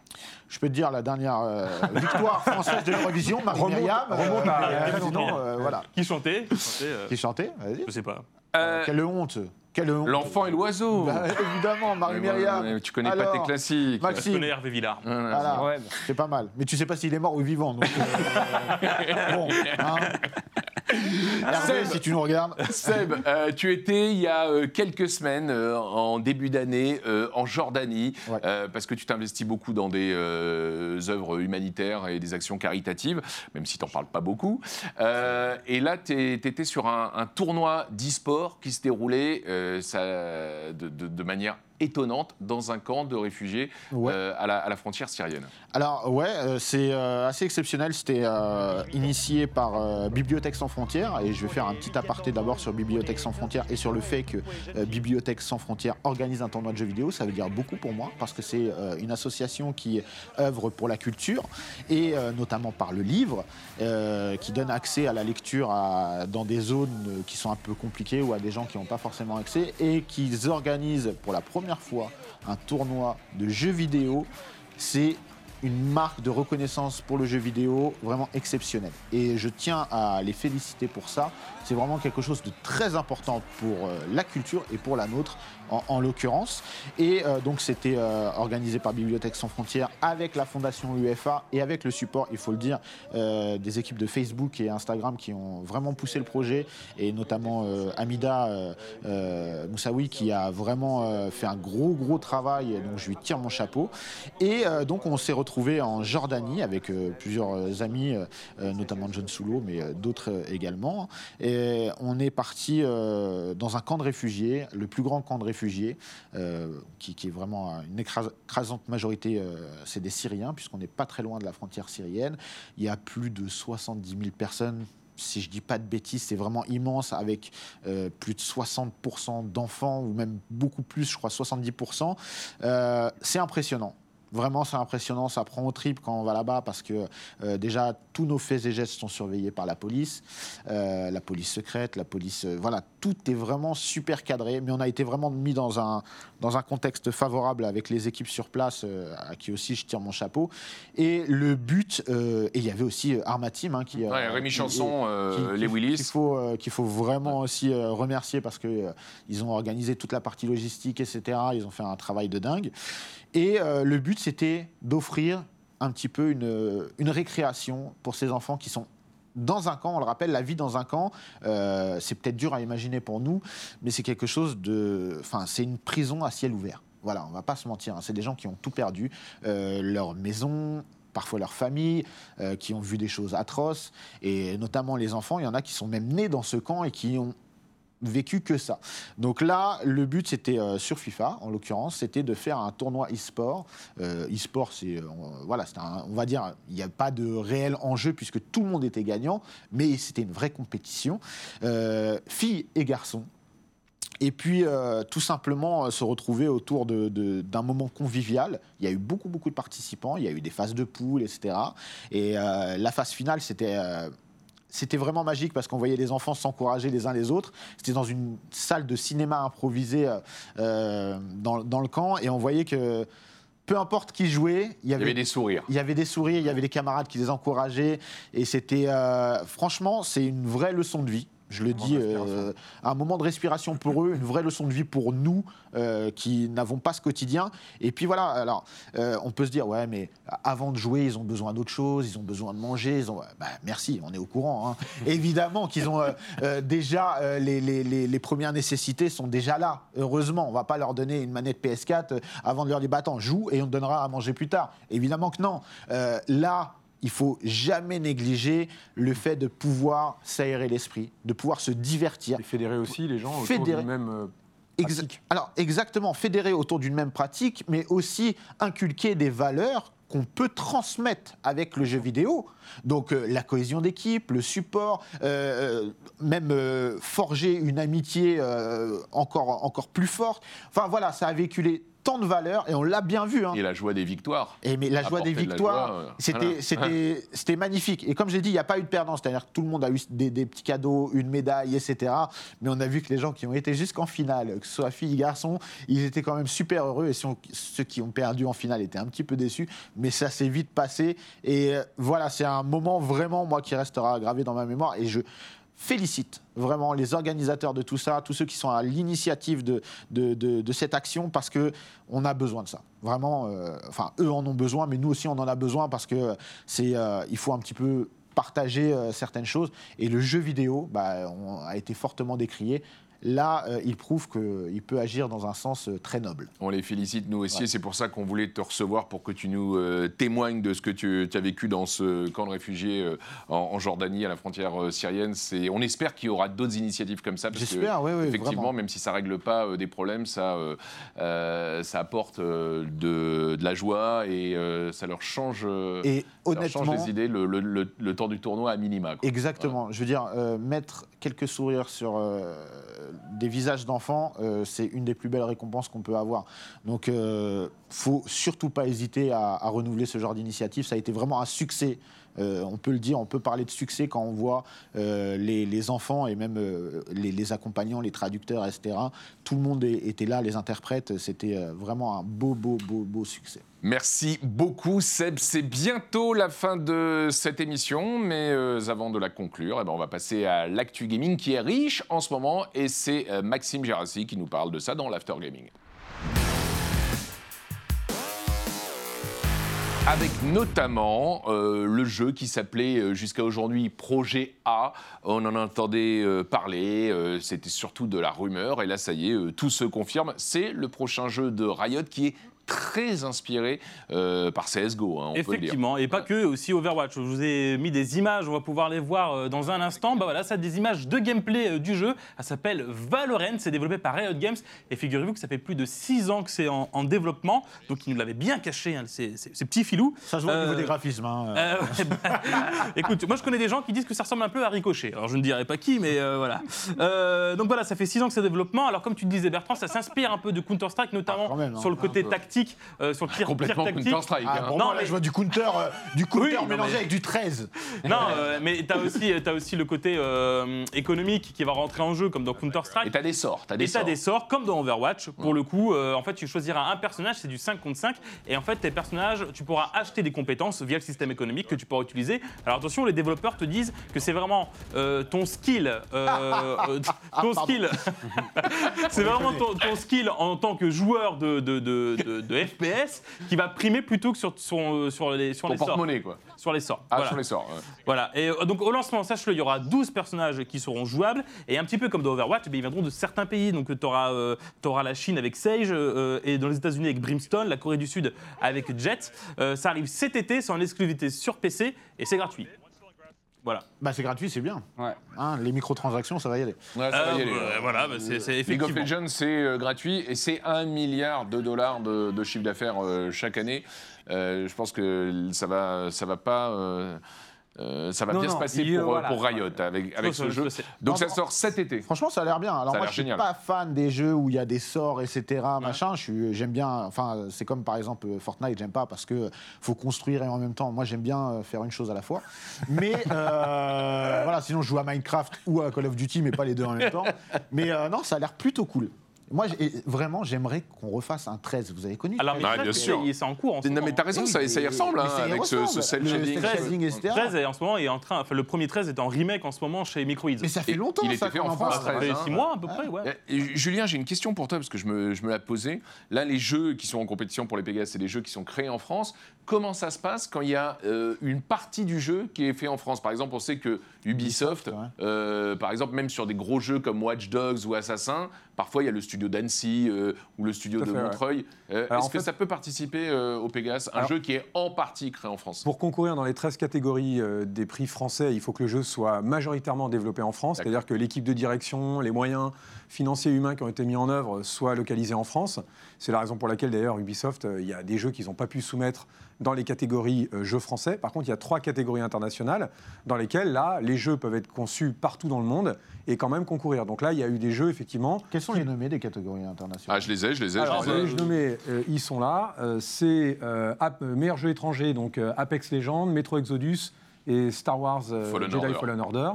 Je peux te dire la dernière euh, victoire française de l'Eurovision, Marie Remonte- Myriam, remonte à- voilà, Qui chantait, qui chantait, qui chantait. Vas-y. Je sais pas. Euh, Quelle honte, quelle honte. L'enfant et l'oiseau. Bah, évidemment, Marie Myriam. tu connais pas tes classiques. Je Maxime. connais Hervé Villard. Voilà. Voilà. Ouais, bon. C'est pas mal. Mais tu sais pas s'il est mort ou vivant. Donc, euh, bon, hein. Hervé, si tu nous regardes. Seb, euh, tu étais il y a euh, quelques semaines, euh, en début d'année, en Jordanie, Ouais. parce que tu t'investis beaucoup dans des œuvres humanitaires et des actions caritatives, même si tu n'en parles pas beaucoup. Et là, tu étais sur un, un tournoi d'e-sport qui se déroulait ça, de, de- de manière étonnante dans un camp de réfugiés Ouais. euh, à, la, à la frontière syrienne. Alors ouais, euh, c'est euh, assez exceptionnel. C'était initié par Bibliothèque sans frontières et je vais faire un petit aparté d'abord sur Bibliothèque sans frontières et sur le fait que Bibliothèque sans frontières organise un tournoi de jeux vidéo. Ça veut dire beaucoup pour moi parce que c'est une association qui œuvre pour la culture et notamment par le livre qui donne accès à la lecture à- dans des zones qui sont un peu compliquées ou à des gens qui n'ont pas forcément accès et qu'ils organisent pour la première fois un tournoi de jeux vidéo. C'est une marque de reconnaissance pour le jeu vidéo vraiment exceptionnelle. Et je tiens à les féliciter pour ça. C'est vraiment quelque chose de très important pour euh, la culture et pour la nôtre en, en l'occurrence. Et euh, donc c'était euh, organisé par Bibliothèque sans frontières avec la fondation UFA et avec le support, il faut le dire, des équipes de Facebook et Instagram qui ont vraiment poussé le projet et notamment Amida Moussaoui qui a vraiment fait un gros gros travail donc je lui tire mon chapeau. Et donc on s'est retrouvé en Jordanie avec euh, plusieurs euh, amis, euh, notamment John Soulo, mais d'autres également. Et on est parti dans un camp de réfugiés, le plus grand camp de réfugiés, qui, est vraiment une écrasante majorité, c'est des Syriens, puisqu'on n'est pas très loin de la frontière syrienne. Il y a plus de 70 000 personnes si je dis pas de bêtises, c'est vraiment immense avec plus de 60% d'enfants ou même beaucoup plus, je crois 70%. Euh, c'est impressionnant. Vraiment, c'est impressionnant. Ça prend au trip quand on va là-bas parce que euh, déjà, tous nos faits et gestes sont surveillés par la police, euh, la police secrète, la police. euh, voilà, tout est vraiment super cadré. Mais on a été vraiment mis dans un, dans un contexte favorable avec les équipes sur place, euh, à qui aussi je tire mon chapeau. Et le but, euh, et il y avait aussi euh, Arma Team hein, qui. Ouais, Rémi Chanson, qui- les Willis. Qu'il faut, qu'il faut vraiment aussi remercier parce qu'ils ils ont organisé toute la partie logistique, etc. Ils ont fait un travail de dingue. Et le but, c'était d'offrir un petit peu une, une récréation pour ces enfants qui sont dans un camp, on le rappelle, la vie dans un camp, euh, c'est peut-être dur à imaginer pour nous, mais c'est quelque chose de... Enfin, c'est une prison à ciel ouvert. Voilà, on va pas se mentir, hein. c'est des gens qui ont tout perdu, euh, leur maison, parfois leur famille, euh, qui ont vu des choses atroces, et notamment les enfants, il y en a qui sont même nés dans ce camp et qui ont vécu que ça. Donc là, le but, c'était euh, sur FIFA, en l'occurrence, c'était de faire un tournoi e-sport. Euh, e-sport, c'est, euh, voilà, c'est un- on va dire, il n'y a pas de réel enjeu puisque tout le monde était gagnant, mais c'était une vraie compétition. Euh, filles et garçons. Et puis, tout simplement, se retrouver autour de- de- d'un moment convivial. Il y a eu beaucoup, beaucoup de participants. Il y a eu des phases de poule, etc. Et la phase finale, c'était c'était vraiment magique parce qu'on voyait les enfants s'encourager les uns les autres. C'était dans une salle de cinéma improvisée euh, euh, dans, dans le camp et on voyait que peu importe qui jouait, il y Il y avait, avait des sourires. il y avait des sourires, il y avait des camarades qui les encourageaient. Et c'était. euh, franchement, c'est une vraie leçon de vie. Je le dis, euh, un moment de respiration pour eux, une vraie leçon de vie pour nous euh, qui n'avons pas ce quotidien. Et puis voilà, alors euh, on peut se dire, ouais, mais avant de jouer, ils ont besoin d'autre chose, ils ont besoin de manger. Ils ont... Bah, merci, on est au courant. hein. Évidemment qu'ils ont déjà, les, les- les- les premières nécessités sont déjà là. Heureusement, on va pas leur donner une manette PS4 euh, avant de leur dire, bah attends, joue et on te donnera à manger plus tard. Évidemment que non. Là, il faut jamais négliger le fait de pouvoir s'aérer l'esprit, de pouvoir se divertir. Et fédérer aussi les gens autour du même euh, Exa- pratique. Alors exactement, fédérer autour d'une même pratique, mais aussi inculquer des valeurs qu'on peut transmettre avec le jeu vidéo. Donc euh, la cohésion d'équipe, le support, euh, même euh, forger une amitié encore, encore plus forte. Enfin voilà, ça a véhiculé tant de valeurs et on l'a bien vu. hein. Et la joie des victoires. Et mais la joie des victoires, euh, c'était, voilà. c'était, magnifique. Et comme j'ai dit, il n'y a pas eu de perdant. C'est-à-dire que tout le monde a eu des, des petits cadeaux, une médaille, etc. Mais on a vu que les gens qui ont été jusqu'en finale, que ce soit filles, garçons, ils étaient quand même super heureux. Et ceux qui ont perdu en finale étaient un petit peu déçus. Mais ça s'est vite passé. Et euh, voilà, c'est un moment vraiment, moi, qui restera gravé dans ma mémoire. Et je félicite vraiment les organisateurs de tout ça, tous ceux qui sont à l'initiative de, cette action, parce que on a besoin de ça. Vraiment, euh, enfin, eux en ont besoin, mais nous aussi, on en a besoin parce que euh, il faut un petit peu partager euh, certaines choses. Et le jeu vidéo bah, a été fortement décrié. Là, euh, il prouve qu'il peut agir dans un sens euh, très noble. On les félicite nous aussi, Ouais. et c'est pour ça qu'on voulait te recevoir pour que tu nous euh, témoignes de ce que tu, tu as vécu dans ce camp de réfugiés en, en Jordanie, à la frontière syrienne. On espère qu'il y aura d'autres initiatives comme ça. parce que, J'espère, oui, oui, Effectivement, vraiment. même si ça règle pas des problèmes, ça, ça apporte de, de la joie et ça leur change, Et ça leur change honnêtement, les idées le, le- le- le temps du tournoi à minima. quoi. Exactement. Je veux dire, mettre quelques sourires sur des visages d'enfants, euh, c'est une des plus belles récompenses qu'on peut avoir. Donc, euh, faut surtout pas hésiter à, renouveler ce genre d'initiative. Ça a été vraiment un succès. Euh, on peut le dire, on peut parler de succès quand on voit euh, les, enfants et même euh, les, les accompagnants, les traducteurs, etc. Tout le monde était là, les interprètes. C'était euh, vraiment un beau, beau, beau, beau succès. Merci beaucoup Seb. C'est bientôt la fin de cette émission, mais euh, avant de la conclure, eh ben, on va passer à l'actu gaming qui est riche en ce moment et c'est euh, Maxime Gérassi qui nous parle de ça dans l'After Gaming. Avec notamment euh, le jeu qui s'appelait jusqu'à aujourd'hui Projet A. On en entendait parler, c'était surtout de la rumeur, et là ça y est, tout se confirme. C'est le prochain jeu de Riot qui est très inspiré euh, par CSGO, hein, on peut le dire. Effectivement, et pas que, aussi Overwatch. Je vous ai mis des images, on va pouvoir les voir euh, dans un instant. Bah voilà, ça a des images de gameplay euh, du jeu. Ça s'appelle Valorant, c'est développé par Riot Games. Et figurez-vous que ça fait plus de 6 ans que c'est en, en développement. Donc ils nous l'avaient bien caché, hein, ces, ces- ces petits filous. Ça se voit au niveau des graphismes. hein. Euh, ouais, bah, écoute, moi je connais des gens qui disent que ça ressemble un peu à Ricochet. Alors je ne dirai pas qui, mais euh, voilà. Euh, donc voilà, ça fait 6 ans que c'est développement. Alors comme tu le disais Bertrand, ça s'inspire un peu de Counter-Strike, notamment Ah, même, hein. sur le côté Un peu. Tactique, euh, sur le tir, tir Complètement tactique. Counter-Strike. Ah, hein. Non, moi, là, mais- je vois du counter, euh, du counter Oui, mélangé mais- avec du 13. Non, euh, mais tu as aussi, t'as aussi le côté euh, économique qui va rentrer en jeu, comme dans Et Counter-Strike. t'as des sorts, t'as des Et t'as des sorts, comme dans Overwatch. Pour le coup, euh, en fait, tu choisiras un personnage, c'est du 5 contre 5. Et en fait, tes personnages, tu pourras acheter des compétences via le système économique que tu pourras utiliser. Alors attention, les développeurs te disent que c'est vraiment euh, ton skill. euh, euh, ton pardon. skill. c'est vraiment ton, ton skill en tant que joueur de, de, de, de- de FPS qui va primer plutôt que sur, sur, sur les, sur Ton les sorts. porte-monnaie, quoi. Sur les sorts. Ah, Voilà. sur les sorts. ouais. Voilà, et euh, donc au lancement, sache-le, il y aura 12 personnages qui seront jouables, et un petit peu comme dans Overwatch, eh bien, ils viendront de certains pays. Donc tu auras, la Chine avec Sage, euh, et dans les États-Unis avec Brimstone, la Corée du Sud avec Jet. Euh, ça arrive cet été, c'est en exclusivité sur PC, et c'est gratuit. Voilà. Bah, c'est gratuit, c'est bien. Ouais. Hein, les microtransactions, ça va y aller. Ouais, ça va y Euh, aller, voilà, bah, c'est c'est League of. Legends, c'est euh, gratuit et c'est 1 milliard de dollars de, de chiffre d'affaires euh, chaque année. Euh, je pense que ça va, ça va pas. Euh, euh, ça va Non, bien non, se passer pour, voilà. pour Riot avec, avec ce jeu. Donc Non, ça sort cet été. Franchement, ça a l'air bien. Alors Ça a moi, l'air je suis génial. pas fan des jeux où il y a des sorts, etc. Machin. J'aime bien. Enfin, c'est comme par exemple euh, Fortnite. J'aime pas parce que faut construire et en même temps, moi, j'aime bien euh, faire une chose à la fois. Mais euh, voilà, sinon, je joue à Minecraft ou à Call of Duty, mais pas les deux en même temps. Mais euh, non, ça a l'air plutôt cool. Moi, vraiment, j'aimerais qu'on refasse un 13. Vous avez connu Alors, Ah, mais bien c'est- sûr. c'est en cours Non, mais t'as raison, Oui, ça, ça y ressemble hein, ça y avec ce, ressemble. ce cel Le shading. cel shading, etc. 13 est en ce moment est en train. Enfin, le premier 13 est en remake en ce moment chez Microids. Mais ça fait longtemps il était fait en France. Ça fait hein. 6 mois à peu près, ouais. Et Julien, j'ai une question pour toi parce que je me, je me la posais. Là, les jeux qui sont en compétition pour les Pégases, c'est des jeux qui sont créés en France. Comment ça se passe quand il y a euh, une partie du jeu qui est fait en France? Par exemple, on sait que Ubisoft, Ubisoft, ouais. euh, par exemple, même sur des gros jeux comme Watch Dogs ou Assassin, parfois il y a le studio d'Annecy euh, ou le studio de fait, ouais. Montreuil. Euh, Est-ce que fait- ça peut participer euh, au Pégase Un Alors- jeu qui est en partie créé en France? Pour concourir dans les 13 catégories des prix français, il faut que le jeu soit majoritairement développé en France, c'est-à-dire que l'équipe de direction, les moyens financiers et humains qui ont été mis en œuvre soient localisés en France. C'est la raison pour laquelle d'ailleurs Ubisoft, euh, il y a des jeux qu'ils n'ont pas pu soumettre dans les catégories euh, jeux français. Par contre, il y a trois catégories internationales dans lesquelles là, les jeux peuvent être conçus partout dans le monde et quand même concourir. Donc là, il y a eu des jeux effectivement Quels sont les nommés des catégories internationales? Ah, je les ai, je les ai. alors, je les ai. les nommés, euh, ils sont là. Euh, c'est euh, euh, meilleur jeu étranger, donc euh, Apex Legends, Metro Exodus et Star Wars euh, Fallen Jedi Order. Fallen Order.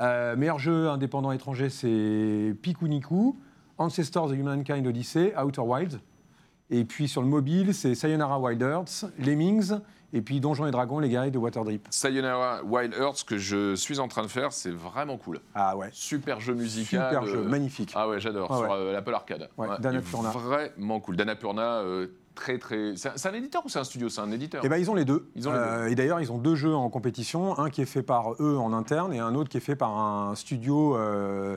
Euh, meilleur jeu indépendant étranger, c'est Pikuniku, Ancestors of Humankind Odyssey, Outer Wilds. Et puis sur le mobile, c'est Sayonara Wild Hearts, Lemmings, et puis Donjons et Dragons, les guerriers de Waterdrip. Sayonara Wild Earth, que je suis en train de faire, c'est vraiment cool. Ah ouais, Super jeu musical. super jeu, euh, magnifique. Ah ouais, j'adore, Ah sur euh, l'Apple Arcade. Ouais. Vraiment cool. D'Annapurna, euh, très très. C'est un, éditeur ou c'est un studio? C'est un éditeur. Eh ben, ils ont les deux. Ils ont les Euh, et d'ailleurs, ils ont deux jeux en compétition, un qui est fait par eux en interne et un autre qui est fait par un studio euh,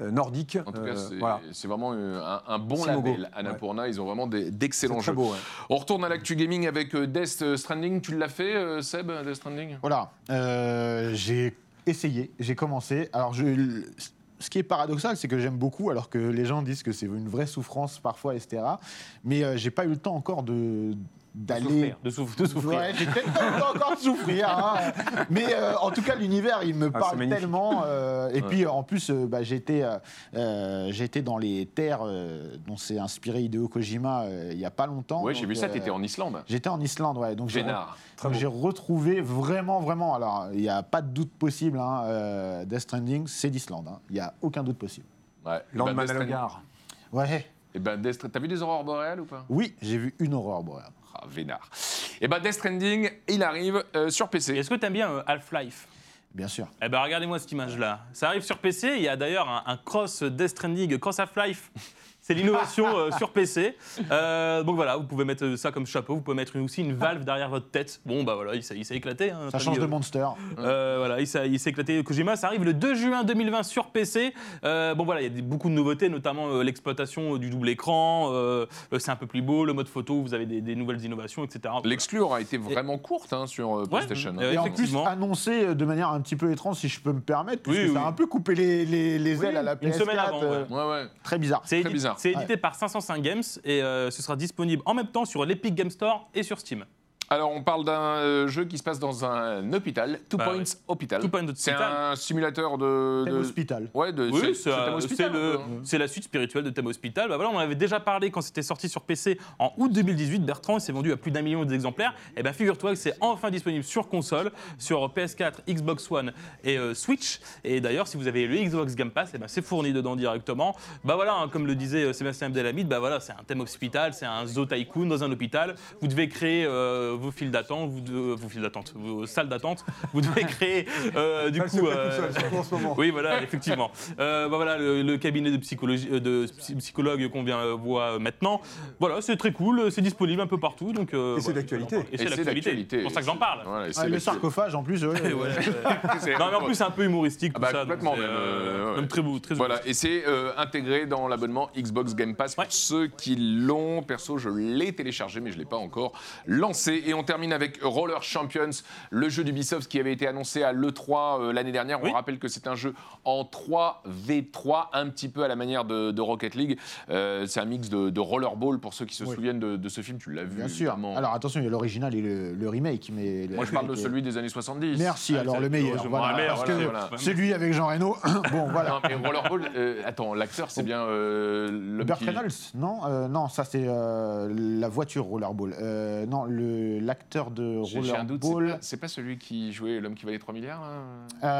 euh, nordique. en tout cas, Euh, c'est voilà. vraiment un, un bon label. Annapurna, ils ont vraiment d'excellents jeux. beau. ouais. On retourne à l'actu gaming avec Death Stranding. Tu l'as fait, Seb, Death Stranding? Voilà, euh, j'ai essayé, j'ai commencé. Alors, je, ce qui est paradoxal, c'est que j'aime beaucoup, alors que les gens disent que c'est une vraie souffrance parfois, etc. Mais euh, j'ai pas eu le temps encore de d'aller. Souffrir, de, souff- de souffrir. Ouais, j'ai peut-être pas le temps encore de souffrir. hein. Mais euh, en tout cas, l'univers, il me Ah, parle tellement. euh, et Ouais. puis, en plus, euh, bah, j'ai été dans les terres euh, dont s'est inspiré Hideo Kojima euh, il y a pas longtemps. Ouais, j'ai vu ça, euh, t'étais en Islande. J'étais en Islande, ouais. Donc j'ai Vénard. donc j'ai retrouvé vraiment, vraiment. Alors, il n'y a pas de doute possible. Hein, euh, Death Stranding, c'est l'Islande. hein. Il n'y a aucun doute possible. Ouais. Land Eh ben, Stranding- Malogar. Ouais. eh ben, T'as vu des aurores boréales ou pas? Oui, j'ai vu une aurore boréale. Ah, vénard. Et ben, Death Stranding, il arrive euh, sur PC. Est-ce que t'aimes bien euh, Half-Life? Bien sûr. Eh ben regardez-moi cette image-là. Ça arrive sur PC. Il y a d'ailleurs un, un cross Death Stranding, cross Half-Life. C'est l'innovation euh, sur PC. Euh, donc voilà, vous pouvez mettre ça comme chapeau. Vous pouvez mettre une- aussi une valve derrière votre tête. Bon bah voilà, il s'est il s'est éclaté. hein, Ça notre change ami, de euh, monster. Euh, voilà, il s'est il s'est éclaté Kojima. Ça arrive le 2 juin 2020 sur PC. Euh, bon voilà, il y a des- beaucoup de nouveautés, notamment euh, l'exploitation euh, du double écran. euh, euh, c'est un peu plus beau, le mode photo. Vous avez des, des nouvelles innovations, etc. Voilà. L'exclu aura été vraiment courte hein, sur euh, PlayStation. Euh, Et en plus, effectivement. annoncé euh, de manière un petit peu étrange, si je peux me permettre, puisque Oui, ça oui. a un peu coupé les, les, les Oui, ailes à la une PS4. semaine avant, euh, ouais. Ouais, ouais. Très bizarre. C'est Très bizarre. C'est édité par 505 Games et euh, ce sera disponible en même temps sur l'Epic Game Store et sur Steam. Alors, on parle d'un euh, jeu qui se passe dans un hôpital, Two Bah Points ouais. Hospital. Two Point C'est Hospital. un simulateur de. Thème de- hospital. Ouais, de. Oui, c'est- euh, la suite spirituelle de Thème Hospital. Bah voilà, on en avait déjà parlé quand c'était sorti sur PC en août 2018. Bertrand, il s'est vendu à plus d'un million d'exemplaires. Et bien, figure-toi que c'est enfin disponible sur console, sur PS4, Xbox One et euh, Switch. Et d'ailleurs, si vous avez le Xbox Game Pass, et ben c'est fourni dedans directement. Bah voilà, hein, comme le disait euh, Sébastien Abdelhamid, bah voilà, c'est un thème hospital, c'est un zoo tycoon dans un hôpital. Vous devez créer euh, vos files d'attente, vous de- vos files d'attente, vos salles d'attente. Vous devez créer euh, du se coup. tout euh, seul, surtout en ce moment. oui, voilà, effectivement. Euh, bah voilà, le, le cabinet de, psychologie, de psy- psychologue qu'on vient voir maintenant. Voilà, c'est très cool, c'est disponible un peu partout. Donc, euh, Et c'est d'actualité. Et c'est l'actualité. C'est pour ça que j'en parle. Voilà, Ah, le sarcophage, en plus. ouais, ouais. non, mais en plus, c'est un peu humoristique. Ah tout bah, ça, complètement, même, euh, ouais. même très beau, très Voilà, et c'est euh, intégré dans l'abonnement Xbox Game Pass pour Ouais. ceux qui l'ont. Perso, je l'ai téléchargé, mais je ne l'ai pas encore lancé. Et on termine avec Roller Champions, le jeu d'Ubisoft qui avait été annoncé à l'E3 euh, l'année dernière. Oui. On rappelle que c'est un jeu en 3v3, un petit peu à la manière de, de Rocket League. Euh, c'est un mix de, de rollerball pour ceux qui se Oui. souviennent de, de ce film. Tu l'as vu Bien sûr. Alors attention, il y a l'original et le, le remake. Mais Moi, je parle de celui des années 70. Merci, Ah, alors le meilleur. Voilà, le meilleur, parce voilà, que voilà. celui avec Jean Reno, bon voilà. Non, mais Rollerball, euh, attends, l'acteur, c'est bien euh, Burt qui- Reynolds Non, non, ça c'est la voiture Rollerball. Non, le l'acteur de c'est Rollerball. pas, c'est pas celui qui jouait l'homme qui valait 3 milliards là?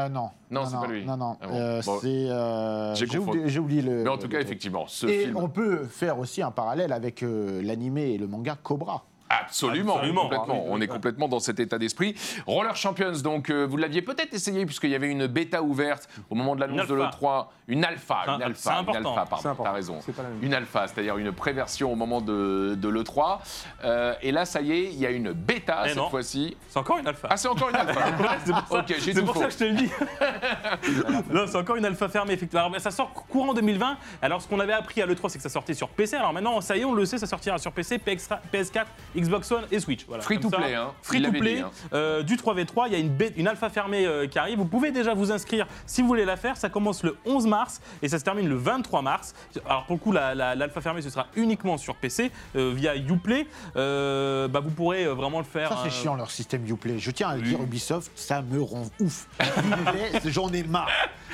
Euh, non. Non, c'est pas lui. Non, non. Ah bon. Euh, Bon. c'est. euh, J'ai oublié, le. Mais en tout le cas, effectivement, ce Et film. on peut faire aussi un parallèle avec l'animé et le manga Cobra. Absolument, Absolument. complètement. Ah on est complètement dans cet état d'esprit. Roller Champions, donc euh, vous l'aviez peut-être essayé puisqu'il y avait une bêta ouverte au moment de l'annonce de alpha. l'E3. Une alpha, C'est une un- alpha, c'est une important. alpha, C'est pardon, t'as raison. C'est pas la même. Une alpha, c'est-à-dire une préversion au moment de, de l'E3. Euh, et là, ça y est, il y a une bêta Eh cette fois-ci. C'est encore une alpha. Ah, c'est encore une alpha. c'est pour ça, c'est pour ça que je te le dis. non, c'est encore une alpha fermée, effectivement. Alors, ça sort courant 2020. Alors, ce qu'on avait appris à l'E3, c'est que ça sortait sur PC. Alors maintenant, ça y est, on le sait, ça sortira sur PC, PS4, Xbox One et Switch. Voilà, Free to ça, play, hein. Free Il to play. dit, hein. euh, du 3v3, il y a une, bête- une alpha fermée euh, qui arrive. Vous pouvez déjà vous inscrire si vous voulez la faire. Ça commence le 11 mars et ça se termine le 23 mars. Alors pour le coup, la- la- l'alpha fermée, ce sera uniquement sur PC euh, via Uplay. Euh, bah, vous pourrez euh, vraiment le faire. Ça, c'est euh, chiant leur système Uplay. Je tiens à le oui. dire, Ubisoft, ça me rend ouf. J'en ai marre.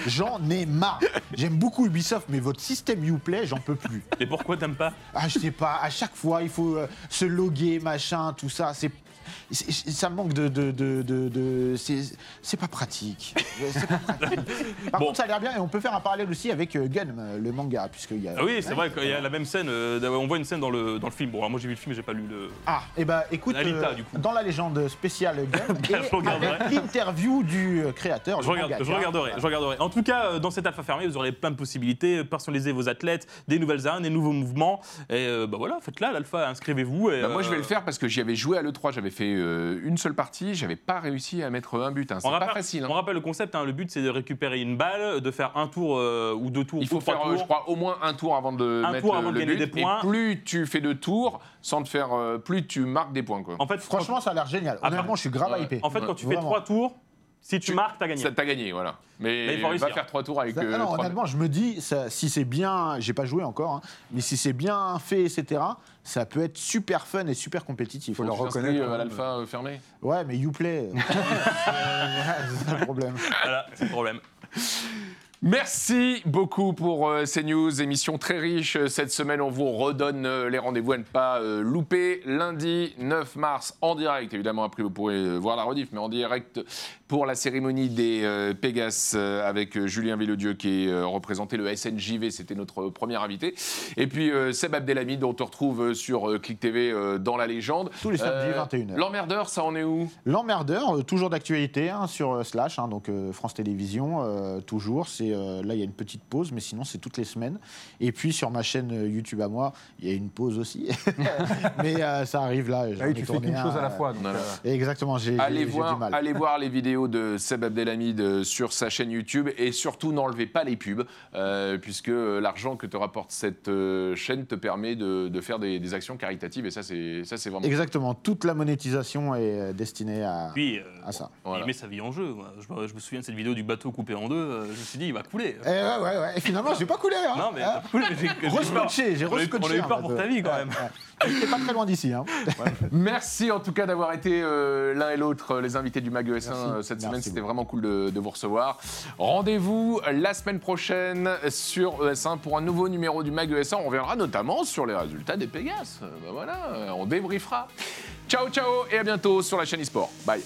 J'en ai marre. J'aime beaucoup Ubisoft, mais votre système Uplay, j'en peux plus. Et pourquoi t'aimes pas? Ah, je sais pas, à chaque fois, il faut euh, se loguer, machin, tout ça. C'est. Ça manque de. de, de, de- de- c'est c'est pas pratique. C'est pas pratique. Par Bon. contre, ça a l'air bien et on peut faire un parallèle aussi avec euh, Gun, euh, le manga. Puisqu'il y a... Ah oui, c'est vrai qu'il y a la même scène. euh, on voit une scène dans le, dans le film. Bon, alors moi j'ai vu le film, mais j'ai pas lu le. Ah, et bah écoute, Alita, euh, du coup. dans la légende spéciale Gun, et l'interview du créateur. Je, regarde- je regarderai, je regarderai. En tout cas, dans cette alpha fermée, vous aurez plein de possibilités, personnaliser vos athlètes, des nouvelles armes, des nouveaux mouvements. Et euh, bah voilà, faites-la, l'alpha, inscrivez-vous. et, Bah, moi, je vais le faire parce que j'y avais joué à l'E3. J'avais fait euh, une seule partie. J'avais pas réussi à mettre un but. hein. C'est pas rappelle, facile. hein. on rappelle le concept, hein, le but c'est de récupérer une balle, de faire un tour euh, ou deux tours Il faut faire, euh, tours. je crois, au moins un tour avant de Un mettre tour le- avant de gagner but. des points. Et plus tu fais de tours, sans te faire, euh, plus tu marques des points. Quoi. En fait, Franchement, ça a l'air génial. Ah, Honnêtement, je suis grave ouais. hypé. en fait, quand tu fais Vraiment. trois tours, si tu, Tu- marques, t'as gagné. Ça t'a gagné, voilà. Mais, Mais il faut va réussir. faire trois tours avec. Ça- euh, non, trois- honnêtement, je me dis, ça- si c'est bien, j'ai pas joué encore, hein, mais si c'est bien fait, etc., ça peut être super fun et super compétitif. Faut Tu leur t'inscris, reconnaître, euh, à l'alpha euh, fermé. Ouais, mais Uplay, euh, c'est ça le problème. Voilà, c'est le problème. Merci beaucoup pour euh, ces news, émission très riche. Euh, Cette semaine, on vous redonne euh, les rendez-vous à ne pas euh, louper. Lundi 9 mars, en direct, évidemment, après vous pourrez voir la rediff, mais en direct pour la cérémonie des Pégas euh, avec Julien Villedieu qui est représenté le SNJV, c'était notre premier invité. Et puis Seb Abdelhamid, dont on te retrouve sur Click TV dans la légende. Tous les samedis, 21h. L'emmerdeur, ça en est où? L'emmerdeur, toujours d'actualité hein, sur Slash, hein, donc France Télévisions, toujours. C'est euh, là, il y a une petite pause, mais sinon c'est toutes les semaines. Et puis sur ma chaîne euh, YouTube à moi, il y a une pause aussi, mais euh, ça arrive là. Ah oui, tu fais tourné qu'une un, chose à la fois. donc, Voilà. Exactement, j'ai Allez j'ai voir, du mal. allez voir les vidéos de Seb Abdelhamid sur sa chaîne YouTube et surtout n'enlevez pas les pubs euh, puisque l'argent que te rapporte cette euh, chaîne te permet de, de faire des, des actions caritatives et ça c'est ça c'est vraiment Exactement, toute la monétisation est destinée à, Puis, euh, à ça. Voilà. il met sa vie en jeu. Je, me- je me souviens de cette vidéo du bateau coupé en deux. je me suis dit, il va couler. Et ouais, ouais, ouais. Et finalement, j'ai pas coulé. Hein. Non, mais Hein t'as coulé, j'ai- j'ai. Rescotché, a eu- rescotché. on a eu un peur peu. pour ta vie, quand même. pas très loin d'ici. Hein. Merci en tout cas d'avoir été euh, l'un et l'autre euh, les invités du Mag ES1 Merci. euh, cette Merci semaine. C'était vraiment cool de, de vous recevoir. Rendez-vous la semaine prochaine sur ES1 pour un nouveau numéro du Mag ES1. On reviendra notamment sur les résultats des Pégas. Euh, ben voilà, on débriefera. Ciao, ciao et à bientôt sur la chaîne eSport. Bye.